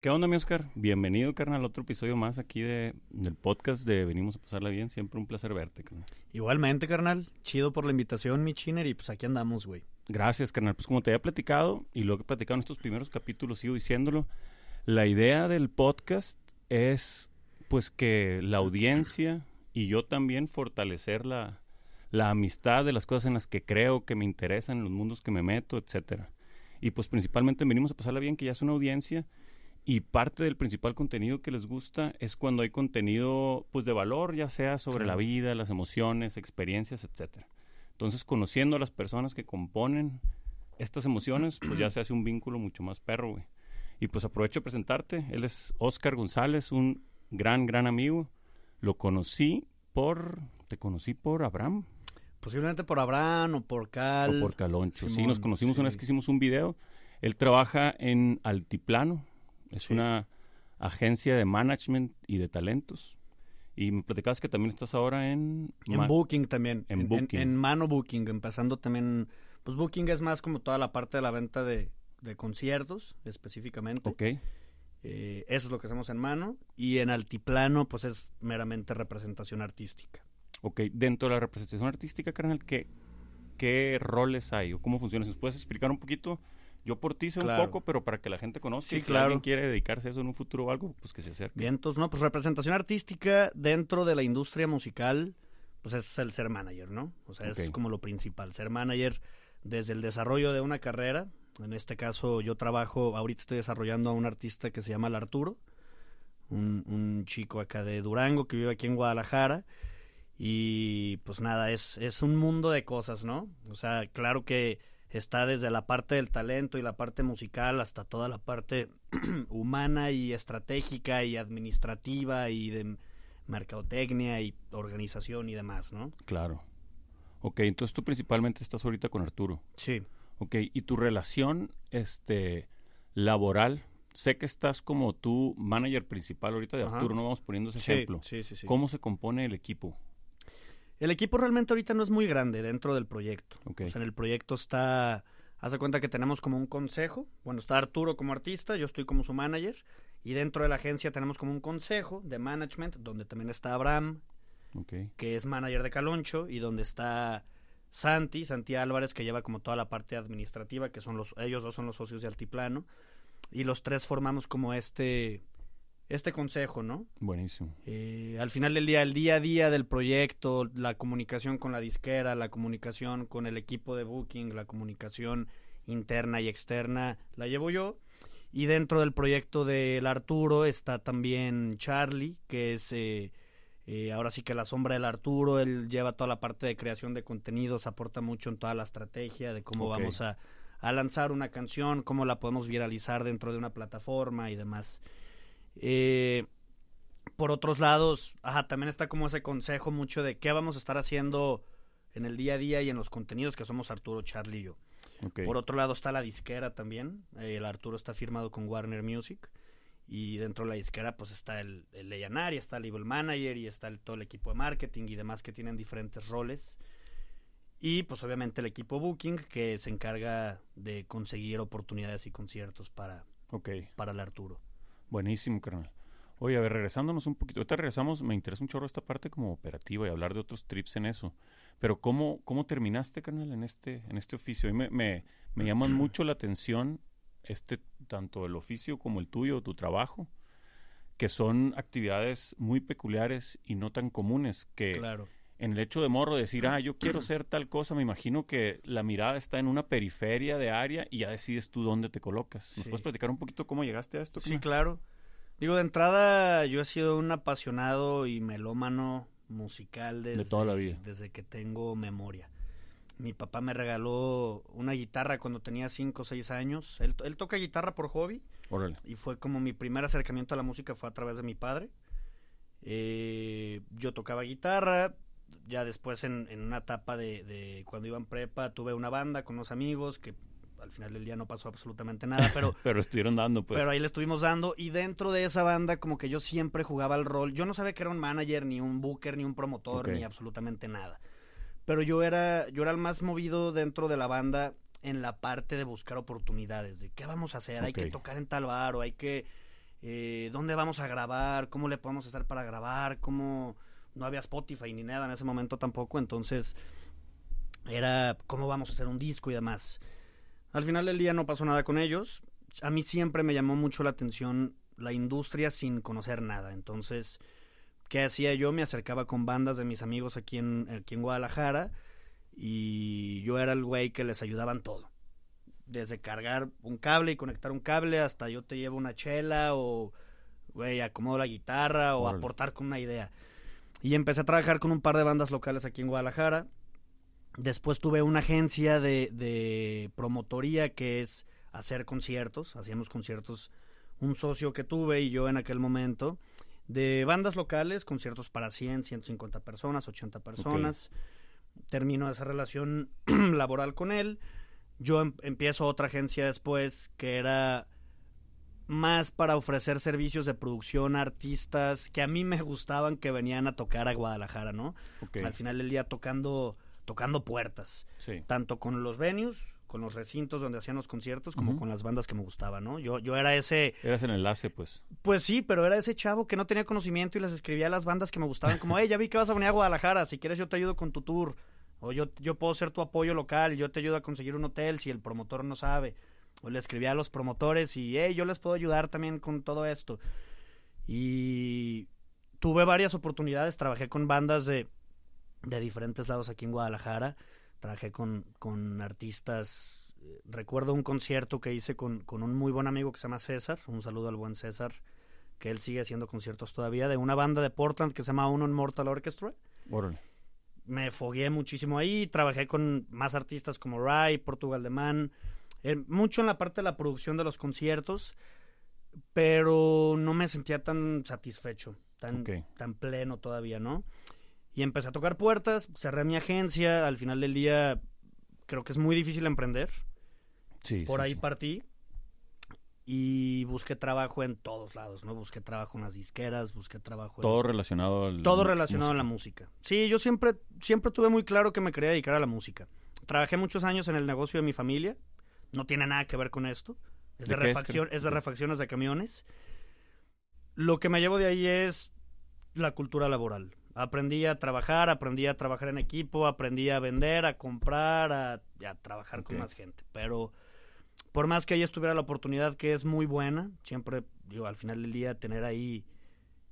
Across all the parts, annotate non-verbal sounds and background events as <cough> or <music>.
¿Qué onda, mi Oscar? Bienvenido, carnal, a otro episodio más aquí de, del podcast de Venimos a pasarla bien. Siempre un placer verte, carnal. Igualmente, carnal. Chido por la invitación, mi chiner, y pues aquí andamos, güey. Gracias, carnal. Pues como te había platicado, y lo que he platicado en estos primeros capítulos, sigo diciéndolo, la idea del podcast es pues que la audiencia y yo también fortalecer la, la amistad de las cosas en las que creo, que me interesan, en los mundos que me meto, etcétera. Y pues principalmente venimos a pasarla bien, que ya es una audiencia y parte del principal contenido que les gusta es cuando hay contenido pues de valor, ya sea sobre la vida, las emociones, experiencias, etcétera. Entonces, conociendo a las personas que componen estas emociones, pues ya se hace un vínculo mucho más perro, güey. Y pues aprovecho de presentarte. Él es Oscar González, un gran, gran amigo. Lo conocí por... Te conocí por Abraham. Posiblemente por Abraham o por Cal. O por Caloncho. sí, nos conocimos una vez que hicimos un video. Él trabaja en Altiplano, es una agencia de management y de talentos. Y me platicabas que también estás ahora en... En Booking también. En, Booking. En, mano Booking, empezando también... Pues Booking es más como toda la parte de la venta de, conciertos, específicamente. Ok. Eh, eso es lo que hacemos en mano. Y en altiplano, pues es meramente representación artística. Ok, dentro de la representación artística, carnal, ¿qué, qué roles hay o cómo funciona? ¿Nos puedes explicar un poquito? Yo por ti sé un poco, pero para que la gente conozca, si alguien quiere dedicarse a eso en un futuro o algo, pues que se acerque. Bien, entonces, no, pues representación artística dentro de la industria musical, pues es el ser manager, ¿no? O sea, es como lo principal, ser manager desde el desarrollo de una carrera. En este caso, yo trabajo, ahorita estoy desarrollando a un artista que se llama El Arturo, un, un chico acá de Durango que vive aquí en Guadalajara. Y pues nada, es, es un mundo de cosas, ¿no? O sea, claro que está desde la parte del talento y la parte musical hasta toda la parte <clears throat> humana y estratégica y administrativa y de mercadotecnia y organización y demás, ¿no? Claro. Ok, entonces tú principalmente estás ahorita con Arturo. Sí. Ok, y tu relación este, laboral, sé que estás como tu manager principal ahorita de Arturo, no vamos poniendo ese ejemplo. Sí, sí, sí. ¿Cómo se compone el equipo? El equipo realmente ahorita no es muy grande dentro del proyecto. O sea, en el proyecto está, haz de cuenta que tenemos como un consejo. Bueno, está Arturo como artista, yo estoy como su manager. Y dentro de la agencia tenemos como un consejo de management, donde también está Abraham, que es manager de Caloncho, y donde está Santi, Santi Álvarez, que lleva como toda la parte administrativa, que son los, ellos dos son los socios de Altiplano. Y los tres formamos como este este consejo, ¿no? Buenísimo. Eh, al final del día, el día a día del proyecto, la comunicación con la disquera, la comunicación con el equipo de booking, la comunicación interna y externa, la llevo yo. Y dentro del proyecto del Arturo está también Charlie, que es eh, eh, ahora sí que la sombra del Arturo, él lleva toda la parte de creación de contenidos, aporta mucho en toda la estrategia de cómo vamos a, a lanzar una canción, cómo la podemos viralizar dentro de una plataforma y demás. Eh, por otros lados, ajá, también está como ese consejo mucho de qué vamos a estar haciendo en el día a día y en los contenidos que somos Arturo, Charlie y yo. Por otro lado está la disquera también. el Arturo está firmado con Warner Music. Y dentro de la disquera pues está el, el y está el Evil Manager y está el, todo el equipo de marketing y demás que tienen diferentes roles. Y pues obviamente el equipo Booking que se encarga de conseguir oportunidades y conciertos para, para el Arturo. Buenísimo, carnal. Oye, a ver, regresándonos un poquito. Ahorita regresamos, me interesa un chorro esta parte como operativa y hablar de otros trips en eso. Pero ¿cómo, cómo terminaste, carnal, en este, en este oficio? A mí me, me, me llaman <clears throat> mucho la atención este, tanto el oficio como el tuyo, tu trabajo, que son actividades muy peculiares y no tan comunes que claro. En el hecho de morro decir, ah, yo quiero ser tal cosa, me imagino que la mirada está en una periferia de área y ya decides tú dónde te colocas. ¿Nos puedes platicar un poquito cómo llegaste a esto? Sí, claro. Digo, de entrada, yo he sido un apasionado y melómano musical desde, de toda la vida. desde que tengo memoria. Mi papá me regaló una guitarra cuando tenía 5 o 6 años. Él, él, toca guitarra por hobby. Órale. Y fue como mi primer acercamiento a la música fue a través de mi padre. Eh, yo tocaba guitarra. Ya después en, en una etapa de, de, cuando iba en prepa tuve una banda con unos amigos que al final del día no pasó absolutamente nada, <laughs> pero... pero estuvieron dando, pues. Pero ahí le estuvimos dando y dentro de esa banda como que yo siempre jugaba el rol. Yo no sabía que era un manager, ni un booker, ni un promotor, ni absolutamente nada. Pero yo era, yo era el más movido dentro de la banda en la parte de buscar oportunidades, de qué vamos a hacer, hay que tocar en tal bar o hay que eh, dónde vamos a grabar, cómo le podemos hacer para grabar, cómo no había Spotify ni nada en ese momento tampoco, entonces era cómo vamos a hacer un disco y demás. Al final del día no pasó nada con ellos. A mí siempre me llamó mucho la atención la industria sin conocer nada. Entonces, ¿qué hacía yo? Me acercaba con bandas de mis amigos aquí en, aquí en Guadalajara y yo era el güey que les ayudaban todo. Desde cargar un cable y conectar un cable hasta yo te llevo una chela o, güey, acomodo la guitarra o aportar con una idea. Y empecé a trabajar con un par de bandas locales aquí en Guadalajara. Después tuve una agencia de, de promotoría que es hacer conciertos. Hacíamos conciertos, un socio que tuve y yo en aquel momento, de bandas locales, conciertos para 100, 150 personas, 80 personas. Termino esa relación <clears throat> laboral con él. Yo em, empiezo otra agencia después que era más para ofrecer servicios de producción a artistas que a mí me gustaban que venían a tocar a Guadalajara, ¿no? Al final del día tocando tocando puertas. Tanto con los venues, con los recintos donde hacían los conciertos, como con las bandas que me gustaban, ¿no? Yo, yo era ese... Eras el enlace, pues. Pues sí, pero era ese chavo que no tenía conocimiento y les escribía a las bandas que me gustaban, como, hey, ya vi que vas a venir a Guadalajara, si quieres yo te ayudo con tu tour, o yo, yo puedo ser tu apoyo local, yo te ayudo a conseguir un hotel si el promotor no sabe. O le escribía a los promotores y, hey, yo les puedo ayudar también con todo esto. Y tuve varias oportunidades, trabajé con bandas de de diferentes lados aquí en Guadalajara. Trabajé con, con artistas. Eh, recuerdo un concierto que hice con, con, un muy buen amigo que se llama César. Un saludo al buen César, que él sigue haciendo conciertos todavía, de una banda de Portland que se llama Uno Mortal Orchestra. Me fogué muchísimo ahí. Trabajé con más artistas como Rai, Portugal de Man. Mucho en la parte de la producción de los conciertos, pero no me sentía tan satisfecho, tan, tan pleno todavía, ¿no? Y empecé a tocar puertas, cerré mi agencia, al final del día creo que es muy difícil emprender. Sí, Por ahí partí y busqué trabajo en todos lados, ¿no? Busqué trabajo en las disqueras, busqué trabajo todo relacionado al todo relacionado a la música. Sí, yo siempre siempre tuve muy claro que me quería dedicar a la música. Trabajé muchos años en el negocio de mi familia, no tiene nada que ver con esto. Es de, refacción, es de refacciones de camiones. Lo que me llevo de ahí es la cultura laboral. Aprendí a trabajar, aprendí a trabajar en equipo, aprendí a vender, a comprar, a, trabajar con más gente. Pero por más que ahí estuviera la oportunidad, que es muy buena, siempre, digo, al final del día, tener ahí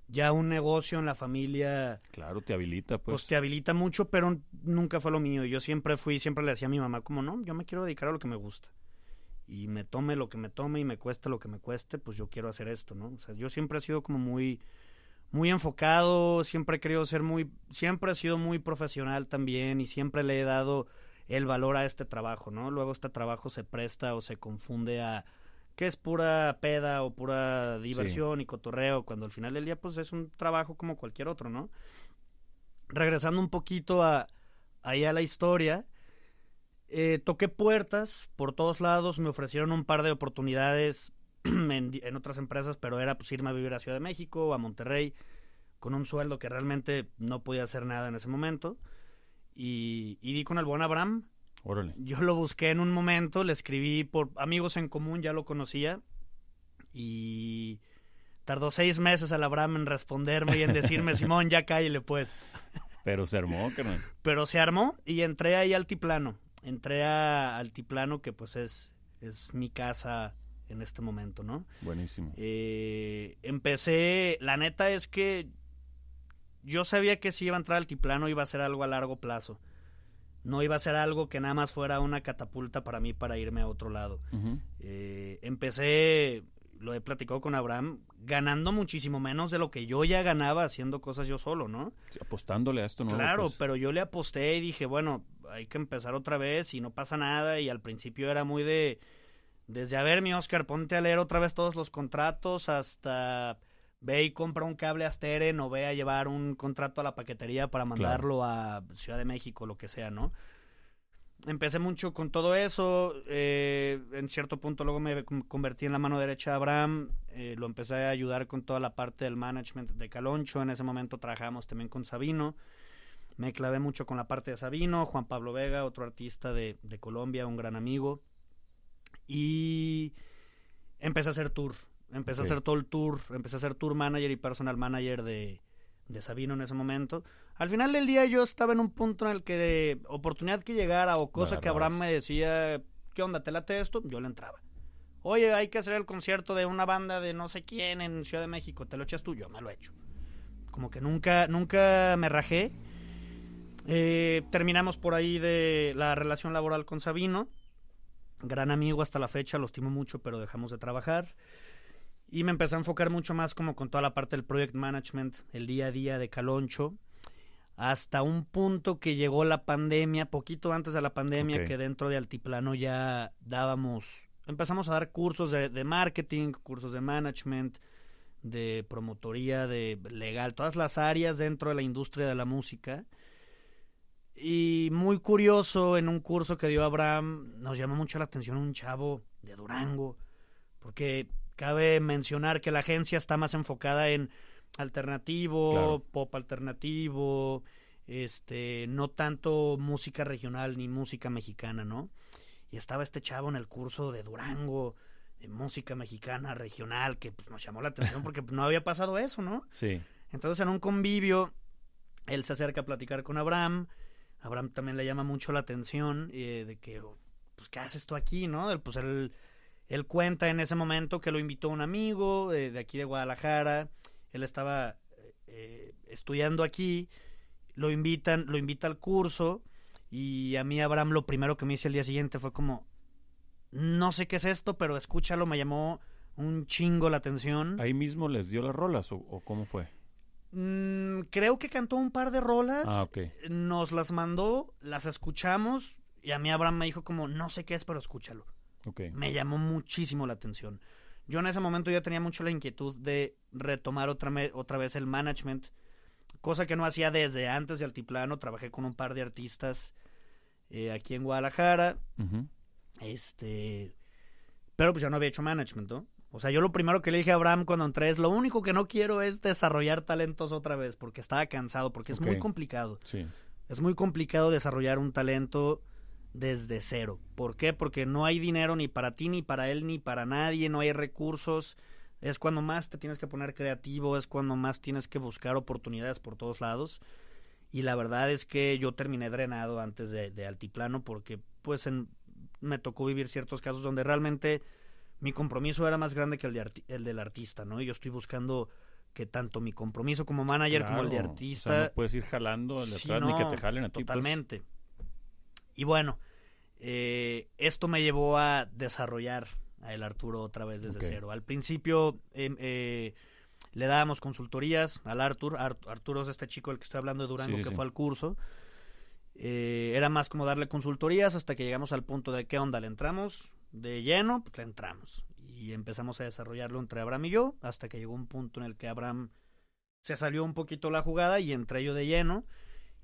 ya un negocio en la familia. Claro, te habilita, pues. Pues te habilita mucho, pero nunca fue lo mío. Yo siempre fui, siempre le decía a mi mamá, como no, yo me quiero dedicar a lo que me gusta. Y me tome lo que me tome y me cueste lo que me cueste, pues yo quiero hacer esto, ¿no? O sea, yo siempre he sido como muy muy enfocado, siempre he querido ser muy, siempre he sido muy profesional también y siempre le he dado el valor a este trabajo, ¿no? Luego este trabajo se presta o se confunde a que es pura peda o pura diversión y cotorreo, cuando al final del día pues es un trabajo como cualquier otro, ¿no? Regresando un poquito a ahí a la historia, eh, toqué puertas por todos lados, me ofrecieron un par de oportunidades <clears throat> en, otras empresas, pero era pues irme a vivir a Ciudad de México o a Monterrey con un sueldo que realmente no podía hacer nada en ese momento. Y, y di con el buen Abraham. Yo lo busqué en un momento, le escribí por amigos en común, ya lo conocía. Y tardó seis meses al Abraham en responderme y en decirme, <laughs> Simón, ya cállale pues. Pero se armó, carnal. Pero se armó y entré ahí al altiplano. Entré a altiplano, que pues es, es mi casa en este momento, ¿no? Buenísimo. Eh, empecé, la neta es que yo sabía que si iba a entrar al altiplano iba a ser algo a largo plazo. No iba a ser algo que nada más fuera una catapulta para mí para irme a otro lado. Eh, empecé, lo he platicado con Abraham, ganando muchísimo menos de lo que yo ya ganaba haciendo cosas yo solo, ¿no? apostándole a esto, ¿no? Claro, pues pero yo le aposté y dije, bueno, hay que empezar otra vez y no pasa nada. Y al principio era muy de desde, a ver, mi Oscar, ponte a leer otra vez todos los contratos hasta ve y compra un cable a Steren o ve a llevar un contrato a la paquetería para mandarlo a Ciudad de México, lo que sea, ¿no? Empecé mucho con todo eso. Eh, en cierto punto luego me convertí en la mano derecha de Abraham. Eh, lo empecé a ayudar con toda la parte del management de Caloncho. En ese momento trabajamos también con Sabino. Me clavé mucho con la parte de Sabino. Juan Pablo Vega, otro artista de, de Colombia, un gran amigo. Y empecé a hacer tour. Empecé a hacer todo el tour, empecé a ser tour manager y personal manager de, de Sabino en ese momento. Al final del día yo estaba en un punto en el que de oportunidad que llegara o cosa que Abraham me decía, ¿qué onda? ¿Te late esto? Yo le entraba. Oye, hay que hacer el concierto de una banda de no sé quién en Ciudad de México, ¿te lo echas tú? Yo me lo echo. Como que nunca, nunca me rajé. Eh, terminamos por ahí de la relación laboral con Sabino. Gran amigo hasta la fecha, lo estimo mucho, pero dejamos de trabajar. Y me empecé a enfocar mucho más como con toda la parte del project management, el día a día de Caloncho. Hasta un punto que llegó la pandemia, poquito antes de la pandemia, que dentro de Altiplano ya dábamos, empezamos a dar cursos de, de marketing, cursos de management, de promotoría, de legal, todas las áreas dentro de la industria de la música. Y muy curioso, en un curso que dio Abraham, nos llamó mucho la atención un chavo de Durango, porque cabe mencionar que la agencia está más enfocada en alternativo, Claro. pop alternativo, este, no tanto música regional ni música mexicana, ¿no? Y estaba este chavo en el curso de Durango, de música mexicana regional, que pues, nos llamó la atención porque no había pasado eso, ¿no? Sí. Entonces en un convivio, él se acerca a platicar con Abraham. Abraham también le llama mucho la atención eh, de que, pues, ¿qué haces tú aquí, no? Él, Pues él, él cuenta en ese momento que lo invitó un amigo eh, de aquí de Guadalajara. Él estaba eh, estudiando aquí. Lo invitan, lo invita al curso. Y a mí Abraham lo primero que me dice el día siguiente fue como, no sé qué es esto, pero escúchalo, me llamó un chingo la atención. ¿Ahí mismo les dio las rolas o, o cómo fue? Mm, creo que cantó un par de rolas. Ah, ok. Nos las mandó, las escuchamos. Y a mí Abraham me dijo como, no sé qué es, pero escúchalo. Me llamó muchísimo la atención. Yo en ese momento ya tenía mucho la inquietud de retomar otra, otra vez el management. Cosa que no hacía desde antes de Altiplano. Trabajé con un par de artistas eh, aquí en Guadalajara. Este. Pero pues ya no había hecho management, ¿no? O sea, yo lo primero que le dije a Abraham cuando entré es: lo único que no quiero es desarrollar talentos otra vez, porque estaba cansado, porque es muy complicado. Sí. Es muy complicado desarrollar un talento desde cero. ¿Por qué? Porque no hay dinero ni para ti, ni para él, ni para nadie, no hay recursos. Es cuando más te tienes que poner creativo, es cuando más tienes que buscar oportunidades por todos lados. Y la verdad es que yo terminé drenado antes de, de Altiplano porque pues en- me tocó vivir ciertos casos donde realmente mi compromiso era más grande que el, de arti- el del artista, ¿no? Y yo estoy buscando que tanto mi compromiso como manager como el de artista... O sea, no puedes ir jalando al de Sí, atrás ni que te jalen a ti. pues. Y bueno, eh, esto me llevó a desarrollar a el Arturo otra vez desde cero. Al principio em, eh, le dábamos consultorías al Artur. Ar- Arturo es este chico del que estoy hablando de Durango Sí, sí, que sí. fue al curso. Eh, era más como darle consultorías hasta que llegamos al punto de qué onda, le entramos de lleno, pues le entramos. Y empezamos a desarrollarlo entre Abraham y yo, hasta que llegó un punto en el que Abraham se salió un poquito la jugada y entré yo de lleno.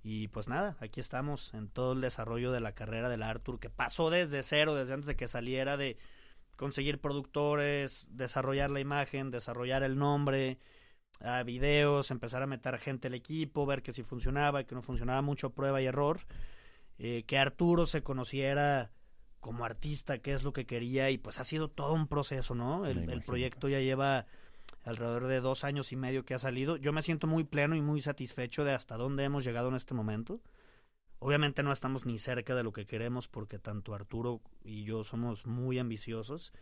Y pues nada, aquí estamos en todo el desarrollo de la carrera del Arthur, que pasó desde cero, desde antes de que saliera de conseguir productores, desarrollar la imagen, desarrollar el nombre, a videos, empezar a meter gente al equipo, ver que si funcionaba, que no funcionaba, mucho prueba y error. Eh, que Arturo se conociera como artista, qué es lo que quería, y pues ha sido todo un proceso, ¿no? El, proyecto ya lleva alrededor de dos años y medio que ha salido. Yo me siento muy pleno y muy satisfecho de hasta dónde hemos llegado en este momento. Obviamente no estamos ni cerca de lo que queremos porque tanto Arturo y yo somos muy ambiciosos.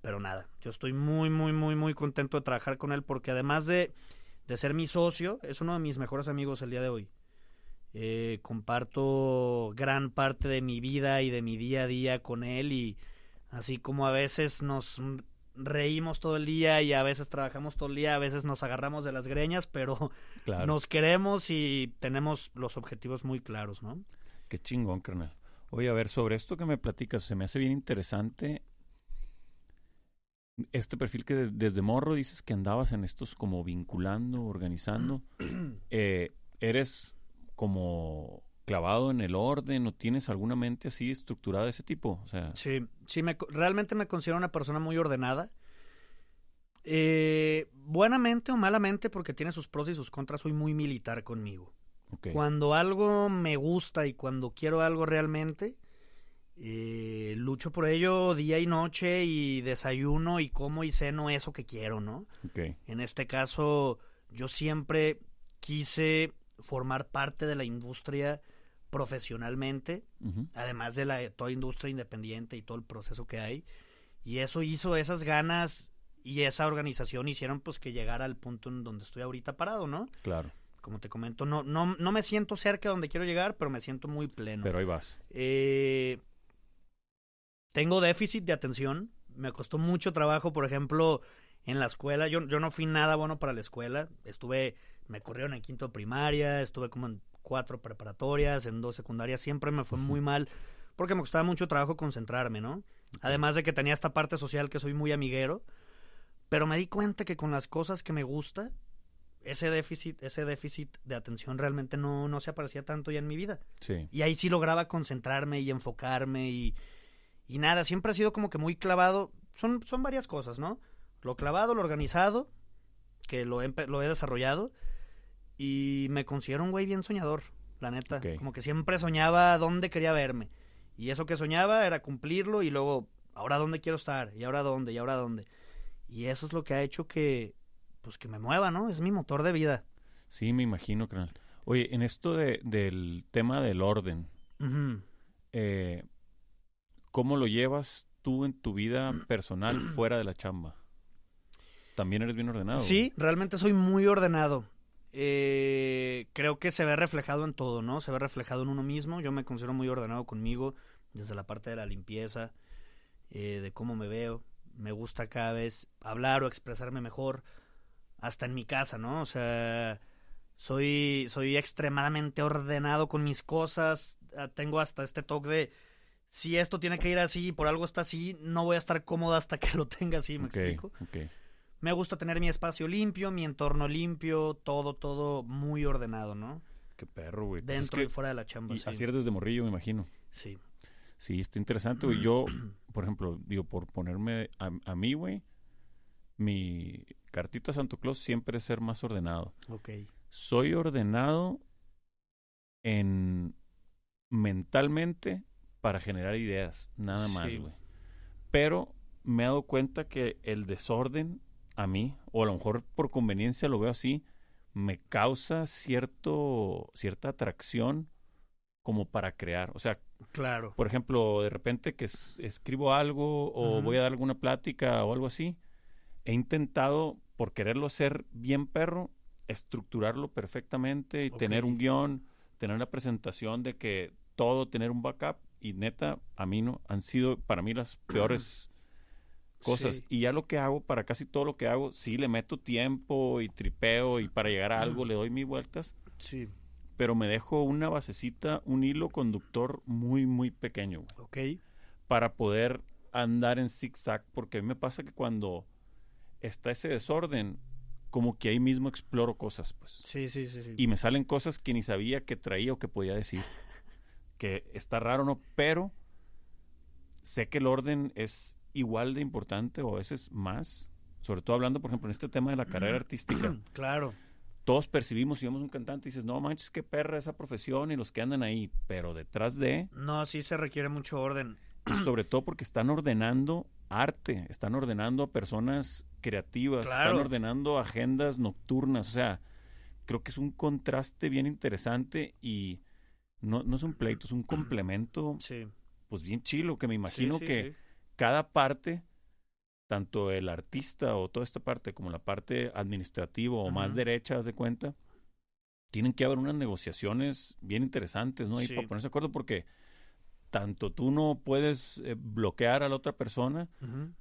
Pero nada, yo estoy muy, muy, muy, muy contento de trabajar con él porque además de, de ser mi socio, es uno de mis mejores amigos el día de hoy. Eh, comparto gran parte de mi vida y de mi día a día con él y así como a veces nos reímos todo el día y a veces trabajamos todo el día, a veces nos agarramos de las greñas, pero <laughs> Claro. nos queremos y tenemos los objetivos muy claros, ¿no? Qué chingón, carnal. Oye, a ver, sobre esto que me platicas, se me hace bien interesante este perfil que de- desde morro dices que andabas en estos como vinculando, organizando. <clears throat> Eh, ¿Eres como clavado en el orden o tienes alguna mente así estructurada de ese tipo? O sea, Sí, sí, me, realmente me considero una persona muy ordenada. Eh, buenamente o malamente, porque tiene sus pros y sus contras, soy muy militar conmigo. Cuando algo me gusta y cuando quiero algo realmente, Eh, lucho por ello día y noche y desayuno y como y ceno eso que quiero, ¿no? En este caso, yo siempre quise formar parte de la industria profesionalmente, además de la toda industria independiente y todo el proceso que hay. Y eso hizo esas ganas y esa organización hicieron pues que llegara al punto en donde estoy ahorita parado, ¿no? Claro. Como te comento, no, no, no me siento cerca de donde quiero llegar, pero me siento muy pleno. Pero ahí vas. Eh, tengo déficit de atención. Me costó mucho trabajo, por ejemplo, en la escuela. Yo, yo no fui nada bueno para la escuela. Estuve, me corrieron en quinto de primaria, estuve como en cuatro preparatorias, en dos secundarias. Siempre me fue muy mal porque me costaba mucho trabajo concentrarme, ¿no? Además de que tenía esta parte social que soy muy amiguero. Pero me di cuenta que con las cosas que me gusta, ese déficit, ese déficit de atención realmente no, no se aparecía tanto ya en mi vida. Sí. Y ahí sí lograba concentrarme y enfocarme y, y nada, siempre ha sido como que muy clavado. Son, son varias cosas, ¿no? Lo clavado, lo organizado, que lo he, lo he desarrollado, y me considero un güey bien soñador, la neta. Como que siempre soñaba dónde quería verme. Y eso que soñaba era cumplirlo y luego, ahora dónde quiero estar, y ahora dónde, y ahora dónde. Y eso es lo que ha hecho que, pues que me mueva, ¿no? Es mi motor de vida. Sí, me imagino, carnal. Oye, en esto de, del tema del orden, eh, ¿cómo lo llevas tú en tu vida personal <clears throat> fuera de la chamba? ¿También eres bien ordenado? Sí, realmente soy muy ordenado. Eh, creo que se ve reflejado en todo, ¿no? Se ve reflejado en uno mismo. Yo me considero muy ordenado conmigo, desde la parte de la limpieza, eh, de cómo me veo. Me gusta cada vez hablar o expresarme mejor, hasta en mi casa, ¿no? O sea, soy, soy extremadamente ordenado con mis cosas. Ah, Tengo hasta este toque de si esto tiene que ir así y por algo está así, no voy a estar cómoda hasta que lo tenga así, ¿me explico? Me gusta tener mi espacio limpio, mi entorno limpio, todo, todo muy ordenado, ¿no? Qué perro, güey. Pues es Dentro que- y fuera de la chamba, y sí. así eres desde morrillo, me imagino. Sí. Sí, está interesante, güey. Yo, <clears throat> por ejemplo, digo, por ponerme a, a mí, güey, mi cartita a Santo Claus siempre es ser más ordenado. Ok. Soy ordenado en mentalmente para generar ideas, nada más, güey. Pero me he dado cuenta que el desorden a mí, o a lo mejor por conveniencia lo veo así, me causa cierto cierta atracción como para crear. O sea, Claro. por ejemplo, de repente que es- escribo algo o voy a dar alguna plática o algo así, he intentado, por quererlo hacer bien perro, estructurarlo perfectamente y tener un guion, tener la presentación de que todo, tener un backup y neta, a mí no, han sido para mí las peores cosas. Sí. Y ya lo que hago, para casi todo lo que hago, sí le meto tiempo y tripeo y para llegar a algo le doy mis vueltas Sí. pero me dejo una basecita, un hilo conductor muy, muy pequeño, güey, Ok. para poder andar en zigzag, porque a mí me pasa que cuando está ese desorden, como que ahí mismo exploro cosas, pues. Sí, sí, sí. sí. Y me salen cosas que ni sabía que traía o que podía decir. Que está raro, ¿no? Pero sé que el orden es igual de importante o a veces más. Sobre todo hablando, por ejemplo, en este tema de la carrera <clears throat> artística. <clears throat> Claro. todos percibimos, si vemos un cantante y dices, no manches, qué perra esa profesión y los que andan ahí, pero detrás de, No, sí se requiere mucho orden. <clears throat> y sobre todo porque están ordenando arte, están ordenando a personas creativas, Claro. están ordenando agendas nocturnas, o sea, creo que es un contraste bien interesante y no, no es un pleito, es un complemento, Sí. pues bien chilo, que me imagino Sí, sí, que. Cada parte, tanto el artista o toda esta parte como la parte administrativa o más derecha, haz de cuenta, tienen que haber unas negociaciones bien interesantes, ¿no? Y Sí. para ponerse de acuerdo porque tanto tú no puedes eh, bloquear a la otra persona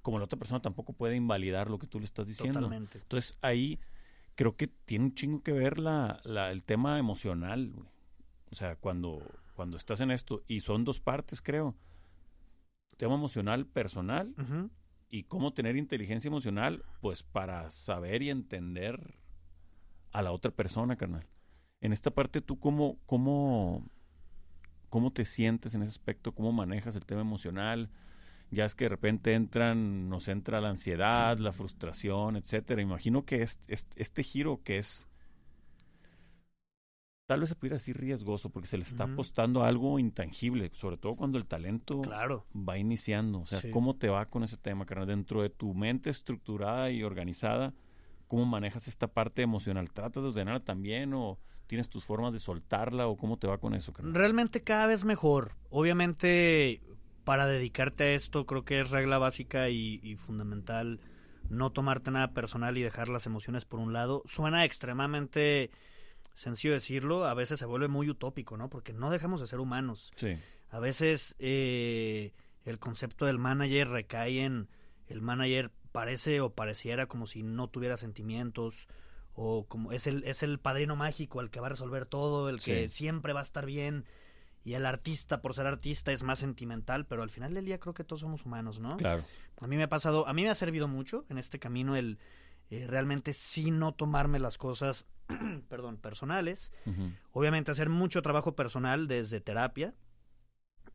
como la otra persona tampoco puede invalidar lo que tú le estás diciendo. Totalmente. Entonces ahí creo que tiene un chingo que ver la, la- el tema emocional, güey. O sea, cuando, cuando estás en esto, y son dos partes, creo. Tema emocional personal y cómo tener inteligencia emocional, pues para saber y entender a la otra persona, carnal. En esta parte, ¿tú cómo, cómo, cómo te sientes en ese aspecto? ¿Cómo manejas el tema emocional? Ya es que de repente entran, nos entra la ansiedad, la frustración, etcétera. Imagino que este, este, este giro que es tal vez se pudiera decir riesgoso, porque se le está apostando a algo intangible, sobre todo cuando el talento Claro. va iniciando. O sea, Sí. ¿cómo te va con ese tema, carnal? Dentro de tu mente estructurada y organizada, ¿cómo manejas esta parte emocional? ¿Tratas de ordenarla también o tienes tus formas de soltarla o cómo te va con eso, carnal? Realmente cada vez mejor. Obviamente, para dedicarte a esto, creo que es regla básica y, y fundamental no tomarte nada personal y dejar las emociones por un lado. Suena extremadamente sencillo decirlo, a veces se vuelve muy utópico, ¿no? Porque no dejamos de ser humanos. Sí, A veces eh, el concepto del manager recae en el manager parece o pareciera como si no tuviera sentimientos o como es el es el padrino mágico el que va a resolver todo, el que Sí. siempre va a estar bien y el artista por ser artista es más sentimental, pero al final del día creo que todos somos humanos, ¿no? claro. A mí me ha pasado, a mí me ha servido mucho en este camino el eh, realmente sí no tomarme las cosas, <clears throat> perdón, personales. Obviamente hacer mucho trabajo personal desde terapia,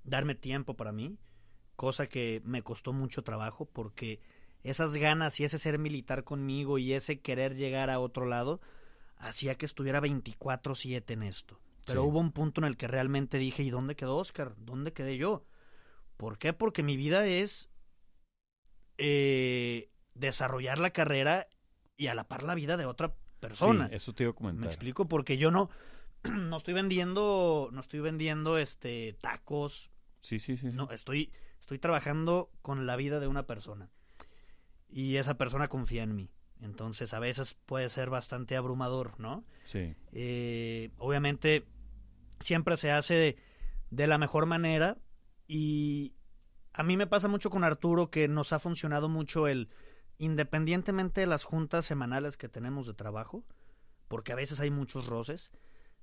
darme tiempo para mí, cosa que me costó mucho trabajo porque esas ganas y ese ser militar conmigo y ese querer llegar a otro lado hacía que estuviera 24/7 en esto. Pero Sí. hubo un punto en el que realmente dije, ¿y dónde quedó Oscar? ¿Dónde quedé yo? ¿Por qué? Porque mi vida es eh, desarrollar la carrera y a la par la vida de otra persona. Sí, eso te iba a comentar. Me explico porque yo no <clears throat> no estoy vendiendo no estoy vendiendo este tacos, Sí, sí, sí. sí. no estoy estoy trabajando con la vida de una persona. Y esa persona confía en mí. Entonces a veces puede ser bastante abrumador, ¿no? Sí, Eh, obviamente siempre se hace de, de la mejor manera y a mí me pasa mucho con Arturo que nos ha funcionado mucho el independientemente de las juntas semanales que tenemos de trabajo, porque a veces hay muchos roces,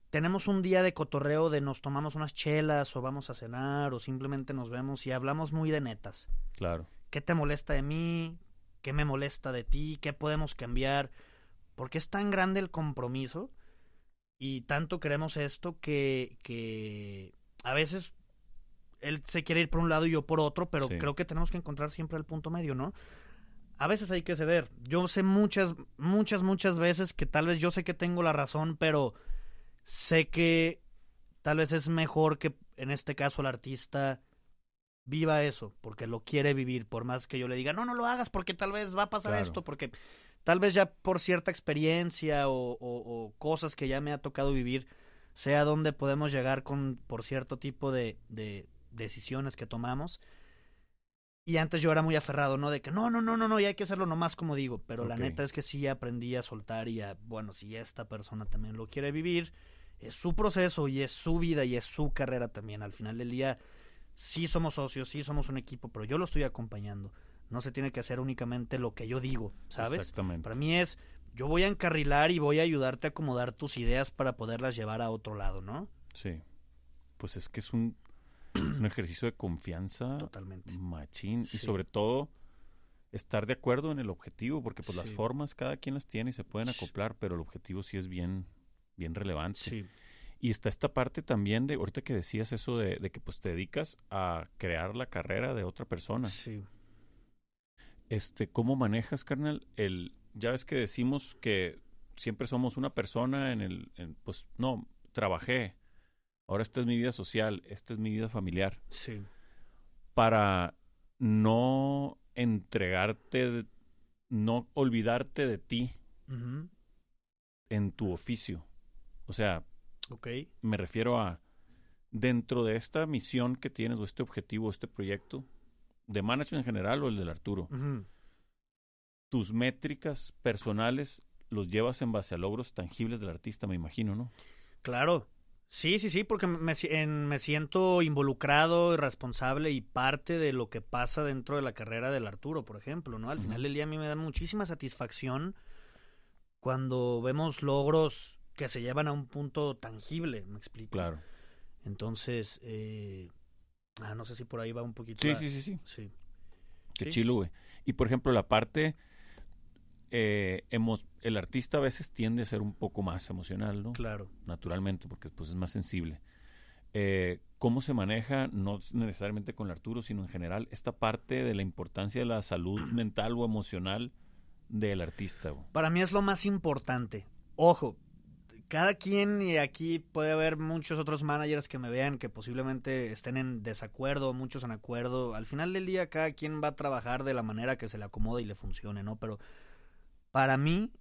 tenemos un día de cotorreo de nos tomamos unas chelas o vamos a cenar o simplemente nos vemos y hablamos muy de netas. claro. ¿Qué te molesta de mí? ¿Qué me molesta de ti? ¿Qué podemos cambiar? Porque es tan grande el compromiso y tanto queremos esto que, que a veces él se quiere ir por un lado y yo por otro, pero Sí. creo que tenemos que encontrar siempre el punto medio, ¿no? A veces hay que ceder. Yo sé muchas, muchas, muchas veces que tal vez yo sé que tengo la razón, pero sé que tal vez es mejor que en este caso el artista viva eso, porque lo quiere vivir, por más que yo le diga, no, no lo hagas porque tal vez va a pasar Claro. esto, porque tal vez ya por cierta experiencia o, o- o cosas que ya me ha tocado vivir, sea donde podemos llegar con por cierto tipo de, de decisiones que tomamos. Y antes yo era muy aferrado, ¿no? De que no, no, no, no, no, y hay que hacerlo nomás como digo. Pero la neta es que sí aprendí a soltar y a, bueno, si esta persona también lo quiere vivir, es su proceso y es su vida y es su carrera también. Al final del día, sí somos socios, sí somos un equipo, pero yo lo estoy acompañando. No se tiene que hacer únicamente lo que yo digo, ¿sabes? Exactamente. Para mí es, yo voy a encarrilar y voy a ayudarte a acomodar tus ideas para poderlas llevar a otro lado, ¿no? Sí. Pues es que es un, es un ejercicio de confianza Totalmente. machín Sí. y sobre todo estar de acuerdo en el objetivo, porque pues las formas cada quien las tiene y se pueden acoplar, pero el objetivo sí es bien, bien relevante. Sí, Y está esta parte también de, ahorita que decías eso de, de que pues te dedicas a crear la carrera de otra persona. sí. Este, ¿cómo manejas, carnal? El, ya ves que decimos que siempre somos una persona en el, en, pues no, trabajé. Ahora esta es mi vida social, esta es mi vida familiar. Sí. Para no entregarte, no olvidarte de ti en tu oficio. O sea, me refiero a dentro de esta misión que tienes o este objetivo, este proyecto de management en general o el del Arturo. Tus métricas personales los llevas en base a logros tangibles del artista, me imagino, ¿no? Claro. Sí, sí, sí, porque me, en- me siento involucrado y responsable y parte de lo que pasa dentro de la carrera del Arturo, por ejemplo, ¿no? Al final del día a mí me da muchísima satisfacción cuando vemos logros que se llevan a un punto tangible, me explico. Claro. Entonces, eh, ah, no sé si por ahí va un poquito. Sí, la- sí, sí, sí. sí. Qué Sí. chilo, güey. Y por ejemplo, la parte eh, el artista a veces tiende a ser un poco más emocional, ¿no? Claro. Naturalmente, porque pues es más sensible. Eh, ¿Cómo se maneja, no necesariamente con el Arturo, sino en general, esta parte de la importancia de la salud <clears throat> mental o emocional del artista? Para mí es lo más importante. Ojo, cada quien, y aquí puede haber muchos otros managers que me vean que posiblemente estén en desacuerdo, muchos en acuerdo. Al final del día, cada quien va a trabajar de la manera que se le acomode y le funcione, ¿no? Pero para mí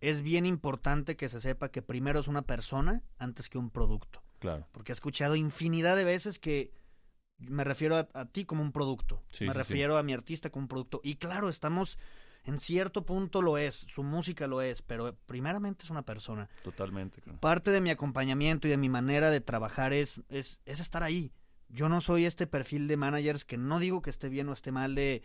es bien importante que se sepa que primero es una persona antes que un producto. Claro. Porque he escuchado infinidad de veces que me refiero a, ti como un producto. me refiero a mi artista como un producto. Y claro, estamos en cierto punto lo es, su música lo es, pero primeramente es una persona. Totalmente. Parte de mi acompañamiento y de mi manera de trabajar es, es, es estar ahí. Yo no soy este perfil de managers que no digo que esté bien o esté mal de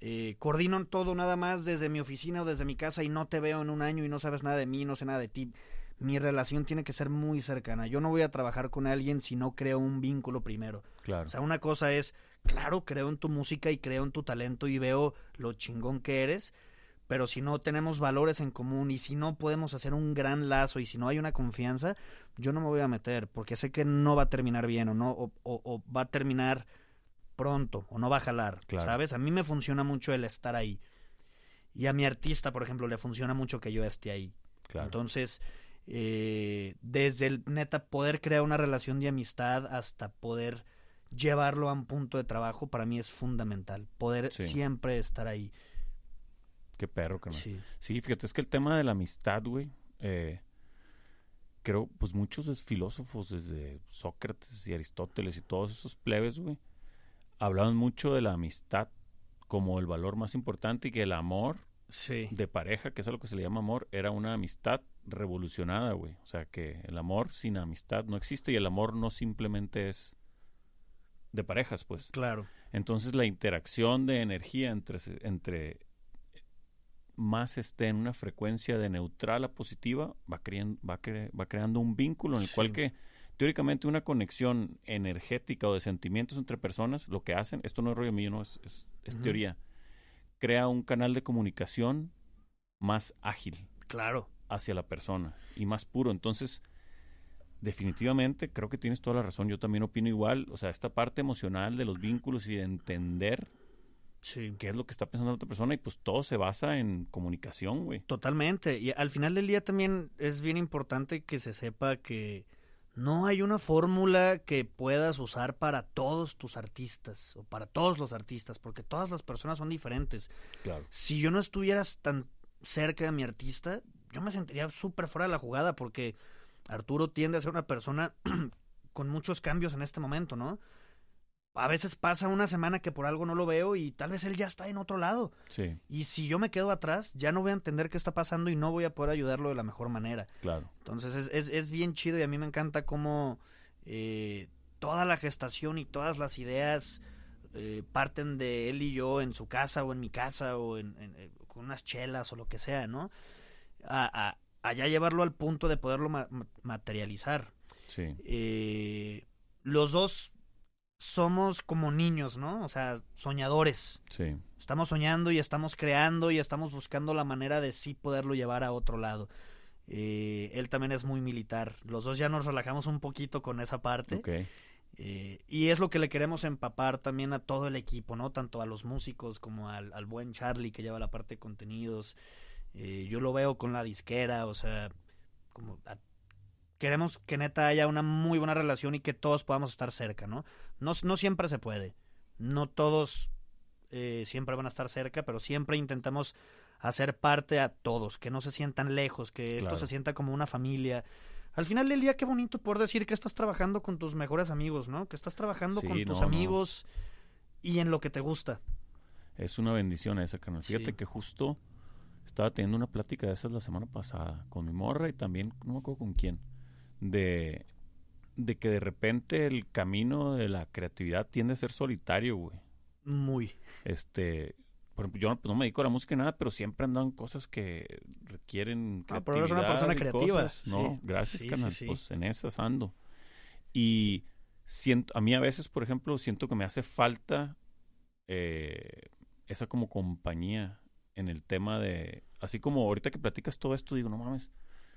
eh, coordino todo nada más desde mi oficina o desde mi casa y no te veo en un año y no sabes nada de mí, no sé nada de ti. Mi relación tiene que ser muy cercana. Yo no voy a trabajar con alguien si no creo un vínculo primero. Claro. O sea, una cosa es, claro, creo en tu música y creo en tu talento y veo lo chingón que eres, pero si no tenemos valores en común y si no podemos hacer un gran lazo y si no hay una confianza, yo no me voy a meter porque sé que no va a terminar bien o no o, o va a terminar pronto o no va a jalar, ¿sabes? A mí me funciona mucho el estar ahí. Y a mi artista, por ejemplo, le funciona mucho que yo esté ahí. Entonces, eh, desde el neta poder crear una relación de amistad hasta poder llevarlo a un punto de trabajo, para mí es fundamental. Poder siempre estar ahí. Qué perro, que Sí. sí, fíjate, es que el tema de la amistad, güey, eh, creo, pues muchos filósofos, desde Sócrates y Aristóteles y todos esos plebes, güey, hablaban mucho de la amistad como el valor más importante y que el amor de pareja, que es a lo que se le llama amor, era una amistad revolucionada, güey. O sea, que el amor sin amistad no existe y el amor no simplemente es de parejas, pues. Claro. Entonces la interacción de energía entre, entre más esté en una frecuencia de neutral a positiva, va, va, va creando un vínculo en el cual que teóricamente una conexión energética o de sentimientos entre personas, lo que hacen, esto no es rollo mío, no, es, es, teoría, crea un canal de comunicación más ágil. Claro. Hacia la persona y más puro. Entonces, definitivamente, creo que tienes toda la razón. Yo también opino igual. O sea, esta parte emocional de los vínculos y de entender qué es lo que está pensando la otra persona y pues todo se basa en comunicación, güey. Totalmente. Y al final del día también es bien importante que se sepa que no hay una fórmula que puedas usar para todos tus artistas o para todos los artistas, porque todas las personas son diferentes. Claro. Si yo no estuvieras tan cerca de mi artista, yo me sentiría súper fuera de la jugada, porque Arturo tiende a ser una persona <clears throat> con muchos cambios en este momento, ¿no? A veces pasa una semana que por algo no lo veo y tal vez él ya está en otro lado. Sí. Y si yo me quedo atrás, ya no voy a entender qué está pasando y no voy a poder ayudarlo de la mejor manera. Claro. Entonces es, es, es bien chido y a mí me encanta cómo eh, toda la gestación y todas las ideas eh, parten de él y yo en su casa o en mi casa o en, eh, con unas chelas o lo que sea, ¿no? A, a, allá llevarlo al punto de poderlo materializar. Sí. los dos somos como niños, ¿no? O sea, soñadores. Sí. Estamos soñando y estamos creando y estamos buscando la manera de sí poderlo llevar a otro lado. Eh, él también es muy militar. Los dos ya nos relajamos un poquito con esa parte. Okay. Eh, y es lo que le queremos empapar también a todo el equipo, ¿no? Tanto a los músicos como al, al buen Charlie que lleva la parte de contenidos. Eh, yo lo veo con la disquera, o sea, como a queremos que neta haya una muy buena relación y que todos podamos estar cerca, ¿no? No, no siempre se puede. No todos eh, siempre van a estar cerca, pero siempre intentamos hacer parte a todos, que no se sientan lejos, que esto se sienta como una familia. Al final del día, qué bonito poder decir que estás trabajando con tus mejores amigos, ¿no? Que estás trabajando con tus amigos y en lo que te gusta. Es una bendición esa, carnal. Fíjate que justo estaba teniendo una plática de esas la semana pasada con mi morra y también, no me acuerdo con quién de, de que de repente el camino de la creatividad tiende a ser solitario, güey. Muy. Este, por ejemplo, yo no, me dedico a la música nada, pero siempre andan cosas que requieren creatividad. Ah, pero eres una persona creativa. no, gracias, canal. pues en esas ando. Y siento, a mí a veces, por ejemplo, siento que me hace falta eh, esa como compañía en el tema de, así como ahorita que platicas todo esto, digo, no mames,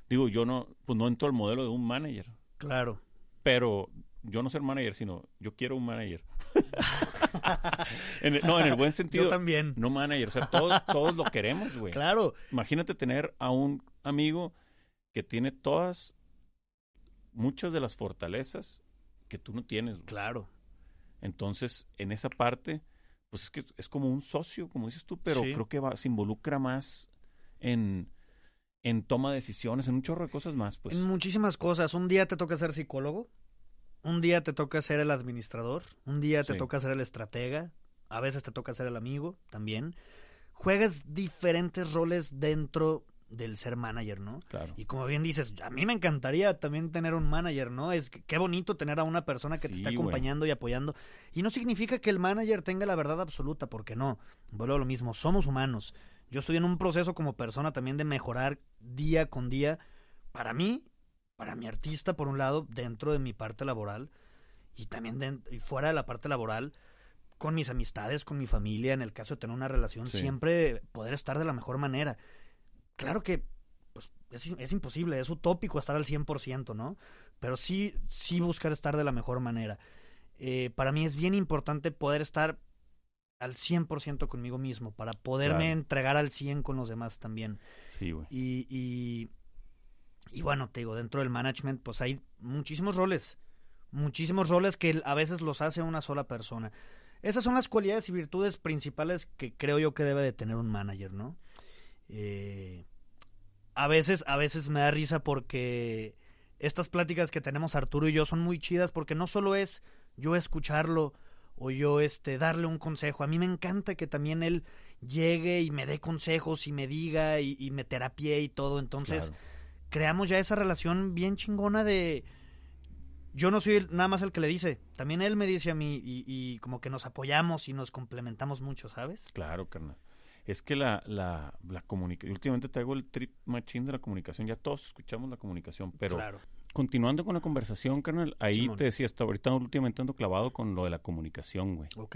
Digo, yo no, pues no entro al modelo de un manager. Claro. Pero yo no ser manager, sino yo quiero un manager. <laughs> no, en el buen sentido. Yo también. No manager, o sea, todos, todos lo queremos, güey. Claro. Imagínate tener a un amigo que tiene todas, muchas de las fortalezas que tú no tienes. güey. Claro. Entonces, en esa parte, pues es que es como un socio, como dices tú, pero Sí. creo que va, se involucra más en, en toma de decisiones, en un chorro de cosas más, pues. En muchísimas cosas. Un día te toca ser psicólogo, un día te toca ser el administrador, un día te Sí. toca ser el estratega, a veces te toca ser el amigo también. Juegas diferentes roles dentro del ser manager, ¿no? Claro. Y como bien dices, a mí me encantaría también tener un manager, ¿no? Es que- qué bonito tener a una persona que te está acompañando y apoyando. Y no significa que el manager tenga la verdad absoluta, porque no. Vuelvo a lo mismo, somos humanos. Yo estoy en un proceso como persona también de mejorar día con día para mí, para mi artista, por un lado, dentro de mi parte laboral y también den- y fuera de la parte laboral, con mis amistades, con mi familia, en el caso de tener una relación, Sí. siempre poder estar de la mejor manera. Claro que pues, es, es imposible, es utópico estar al 100%, ¿no? Pero sí, sí buscar estar de la mejor manera. Eh, para mí es bien importante poder estar al 100% conmigo mismo, para poderme Claro. entregar al 100 con los demás también. Sí, güey. Y, y, y bueno, te digo, dentro del management, pues hay muchísimos roles. Muchísimos roles que a veces los hace una sola persona. Esas son las cualidades y virtudes principales que creo yo que debe de tener un manager, ¿no? Eh, a veces, a veces me da risa porque estas pláticas que tenemos Arturo y yo son muy chidas porque no solo es yo escucharlo o yo este darle un consejo. A mí me encanta que también él llegue y me dé consejos y me diga y, y me terapie y todo. Entonces, Claro. creamos ya esa relación bien chingona de yo no soy nada más el que le dice, también él me dice a mí y, y como que nos apoyamos y nos complementamos mucho, ¿sabes? Claro, carnal. Es que la, la, la comunicación, últimamente traigo el trip machine de la comunicación, ya todos escuchamos la comunicación, pero claro. Continuando con la conversación, carnal, ahí Simón. te decía, hasta ahorita últimamente ando clavado con lo de la comunicación, güey. Ok.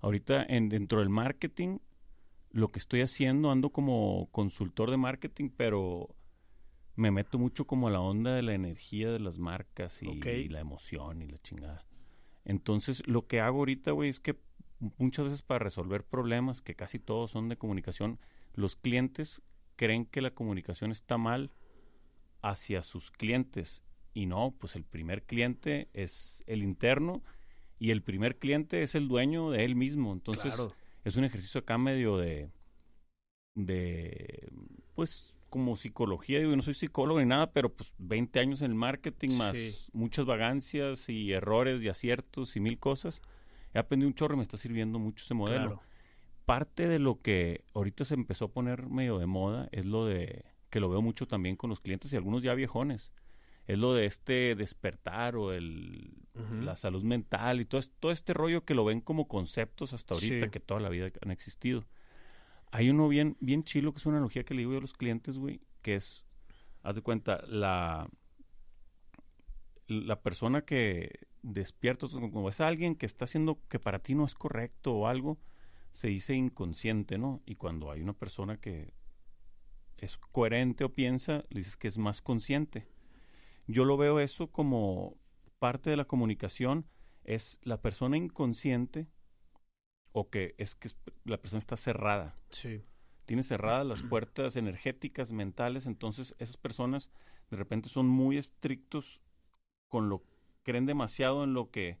Ahorita en, dentro del marketing, lo que estoy haciendo, ando como consultor de marketing, pero me meto mucho como a la onda de la energía de las marcas y, Ok. la emoción y la chingada. Entonces, lo que hago ahorita, güey, es que muchas veces para resolver problemas, que casi todos son de comunicación, los clientes creen que la comunicación está mal hacia sus clientes. Y no, pues el primer cliente es el interno y el primer cliente es el dueño de él mismo. Entonces, claro. es un ejercicio acá medio de, de, pues, como psicología. Digo, yo no soy psicólogo ni nada, pero pues 20 años en el marketing, más Sí. muchas vagancias y errores y aciertos y mil cosas. He aprendido un chorro y me está sirviendo mucho ese modelo. Claro. Parte de lo que ahorita se empezó a poner medio de moda es lo de, que lo veo mucho también con los clientes y algunos ya viejones, es lo de este despertar o el, la salud mental y todo, todo este rollo que lo ven como conceptos hasta ahorita Sí. que toda la vida han existido. Hay uno bien, bien chilo que es una analogía que le digo yo a los clientes, güey, que es, haz de cuenta, la, la persona que despierta, como es alguien que está haciendo que para ti no es correcto o algo, se dice inconsciente, ¿no? Y cuando hay una persona que es coherente o piensa, le dices que es más consciente. Yo lo veo eso como parte de la comunicación, es la persona inconsciente o que es que la persona está cerrada Sí. tiene cerradas las puertas energéticas, mentales, entonces esas personas de repente son muy estrictos con lo creen demasiado en lo que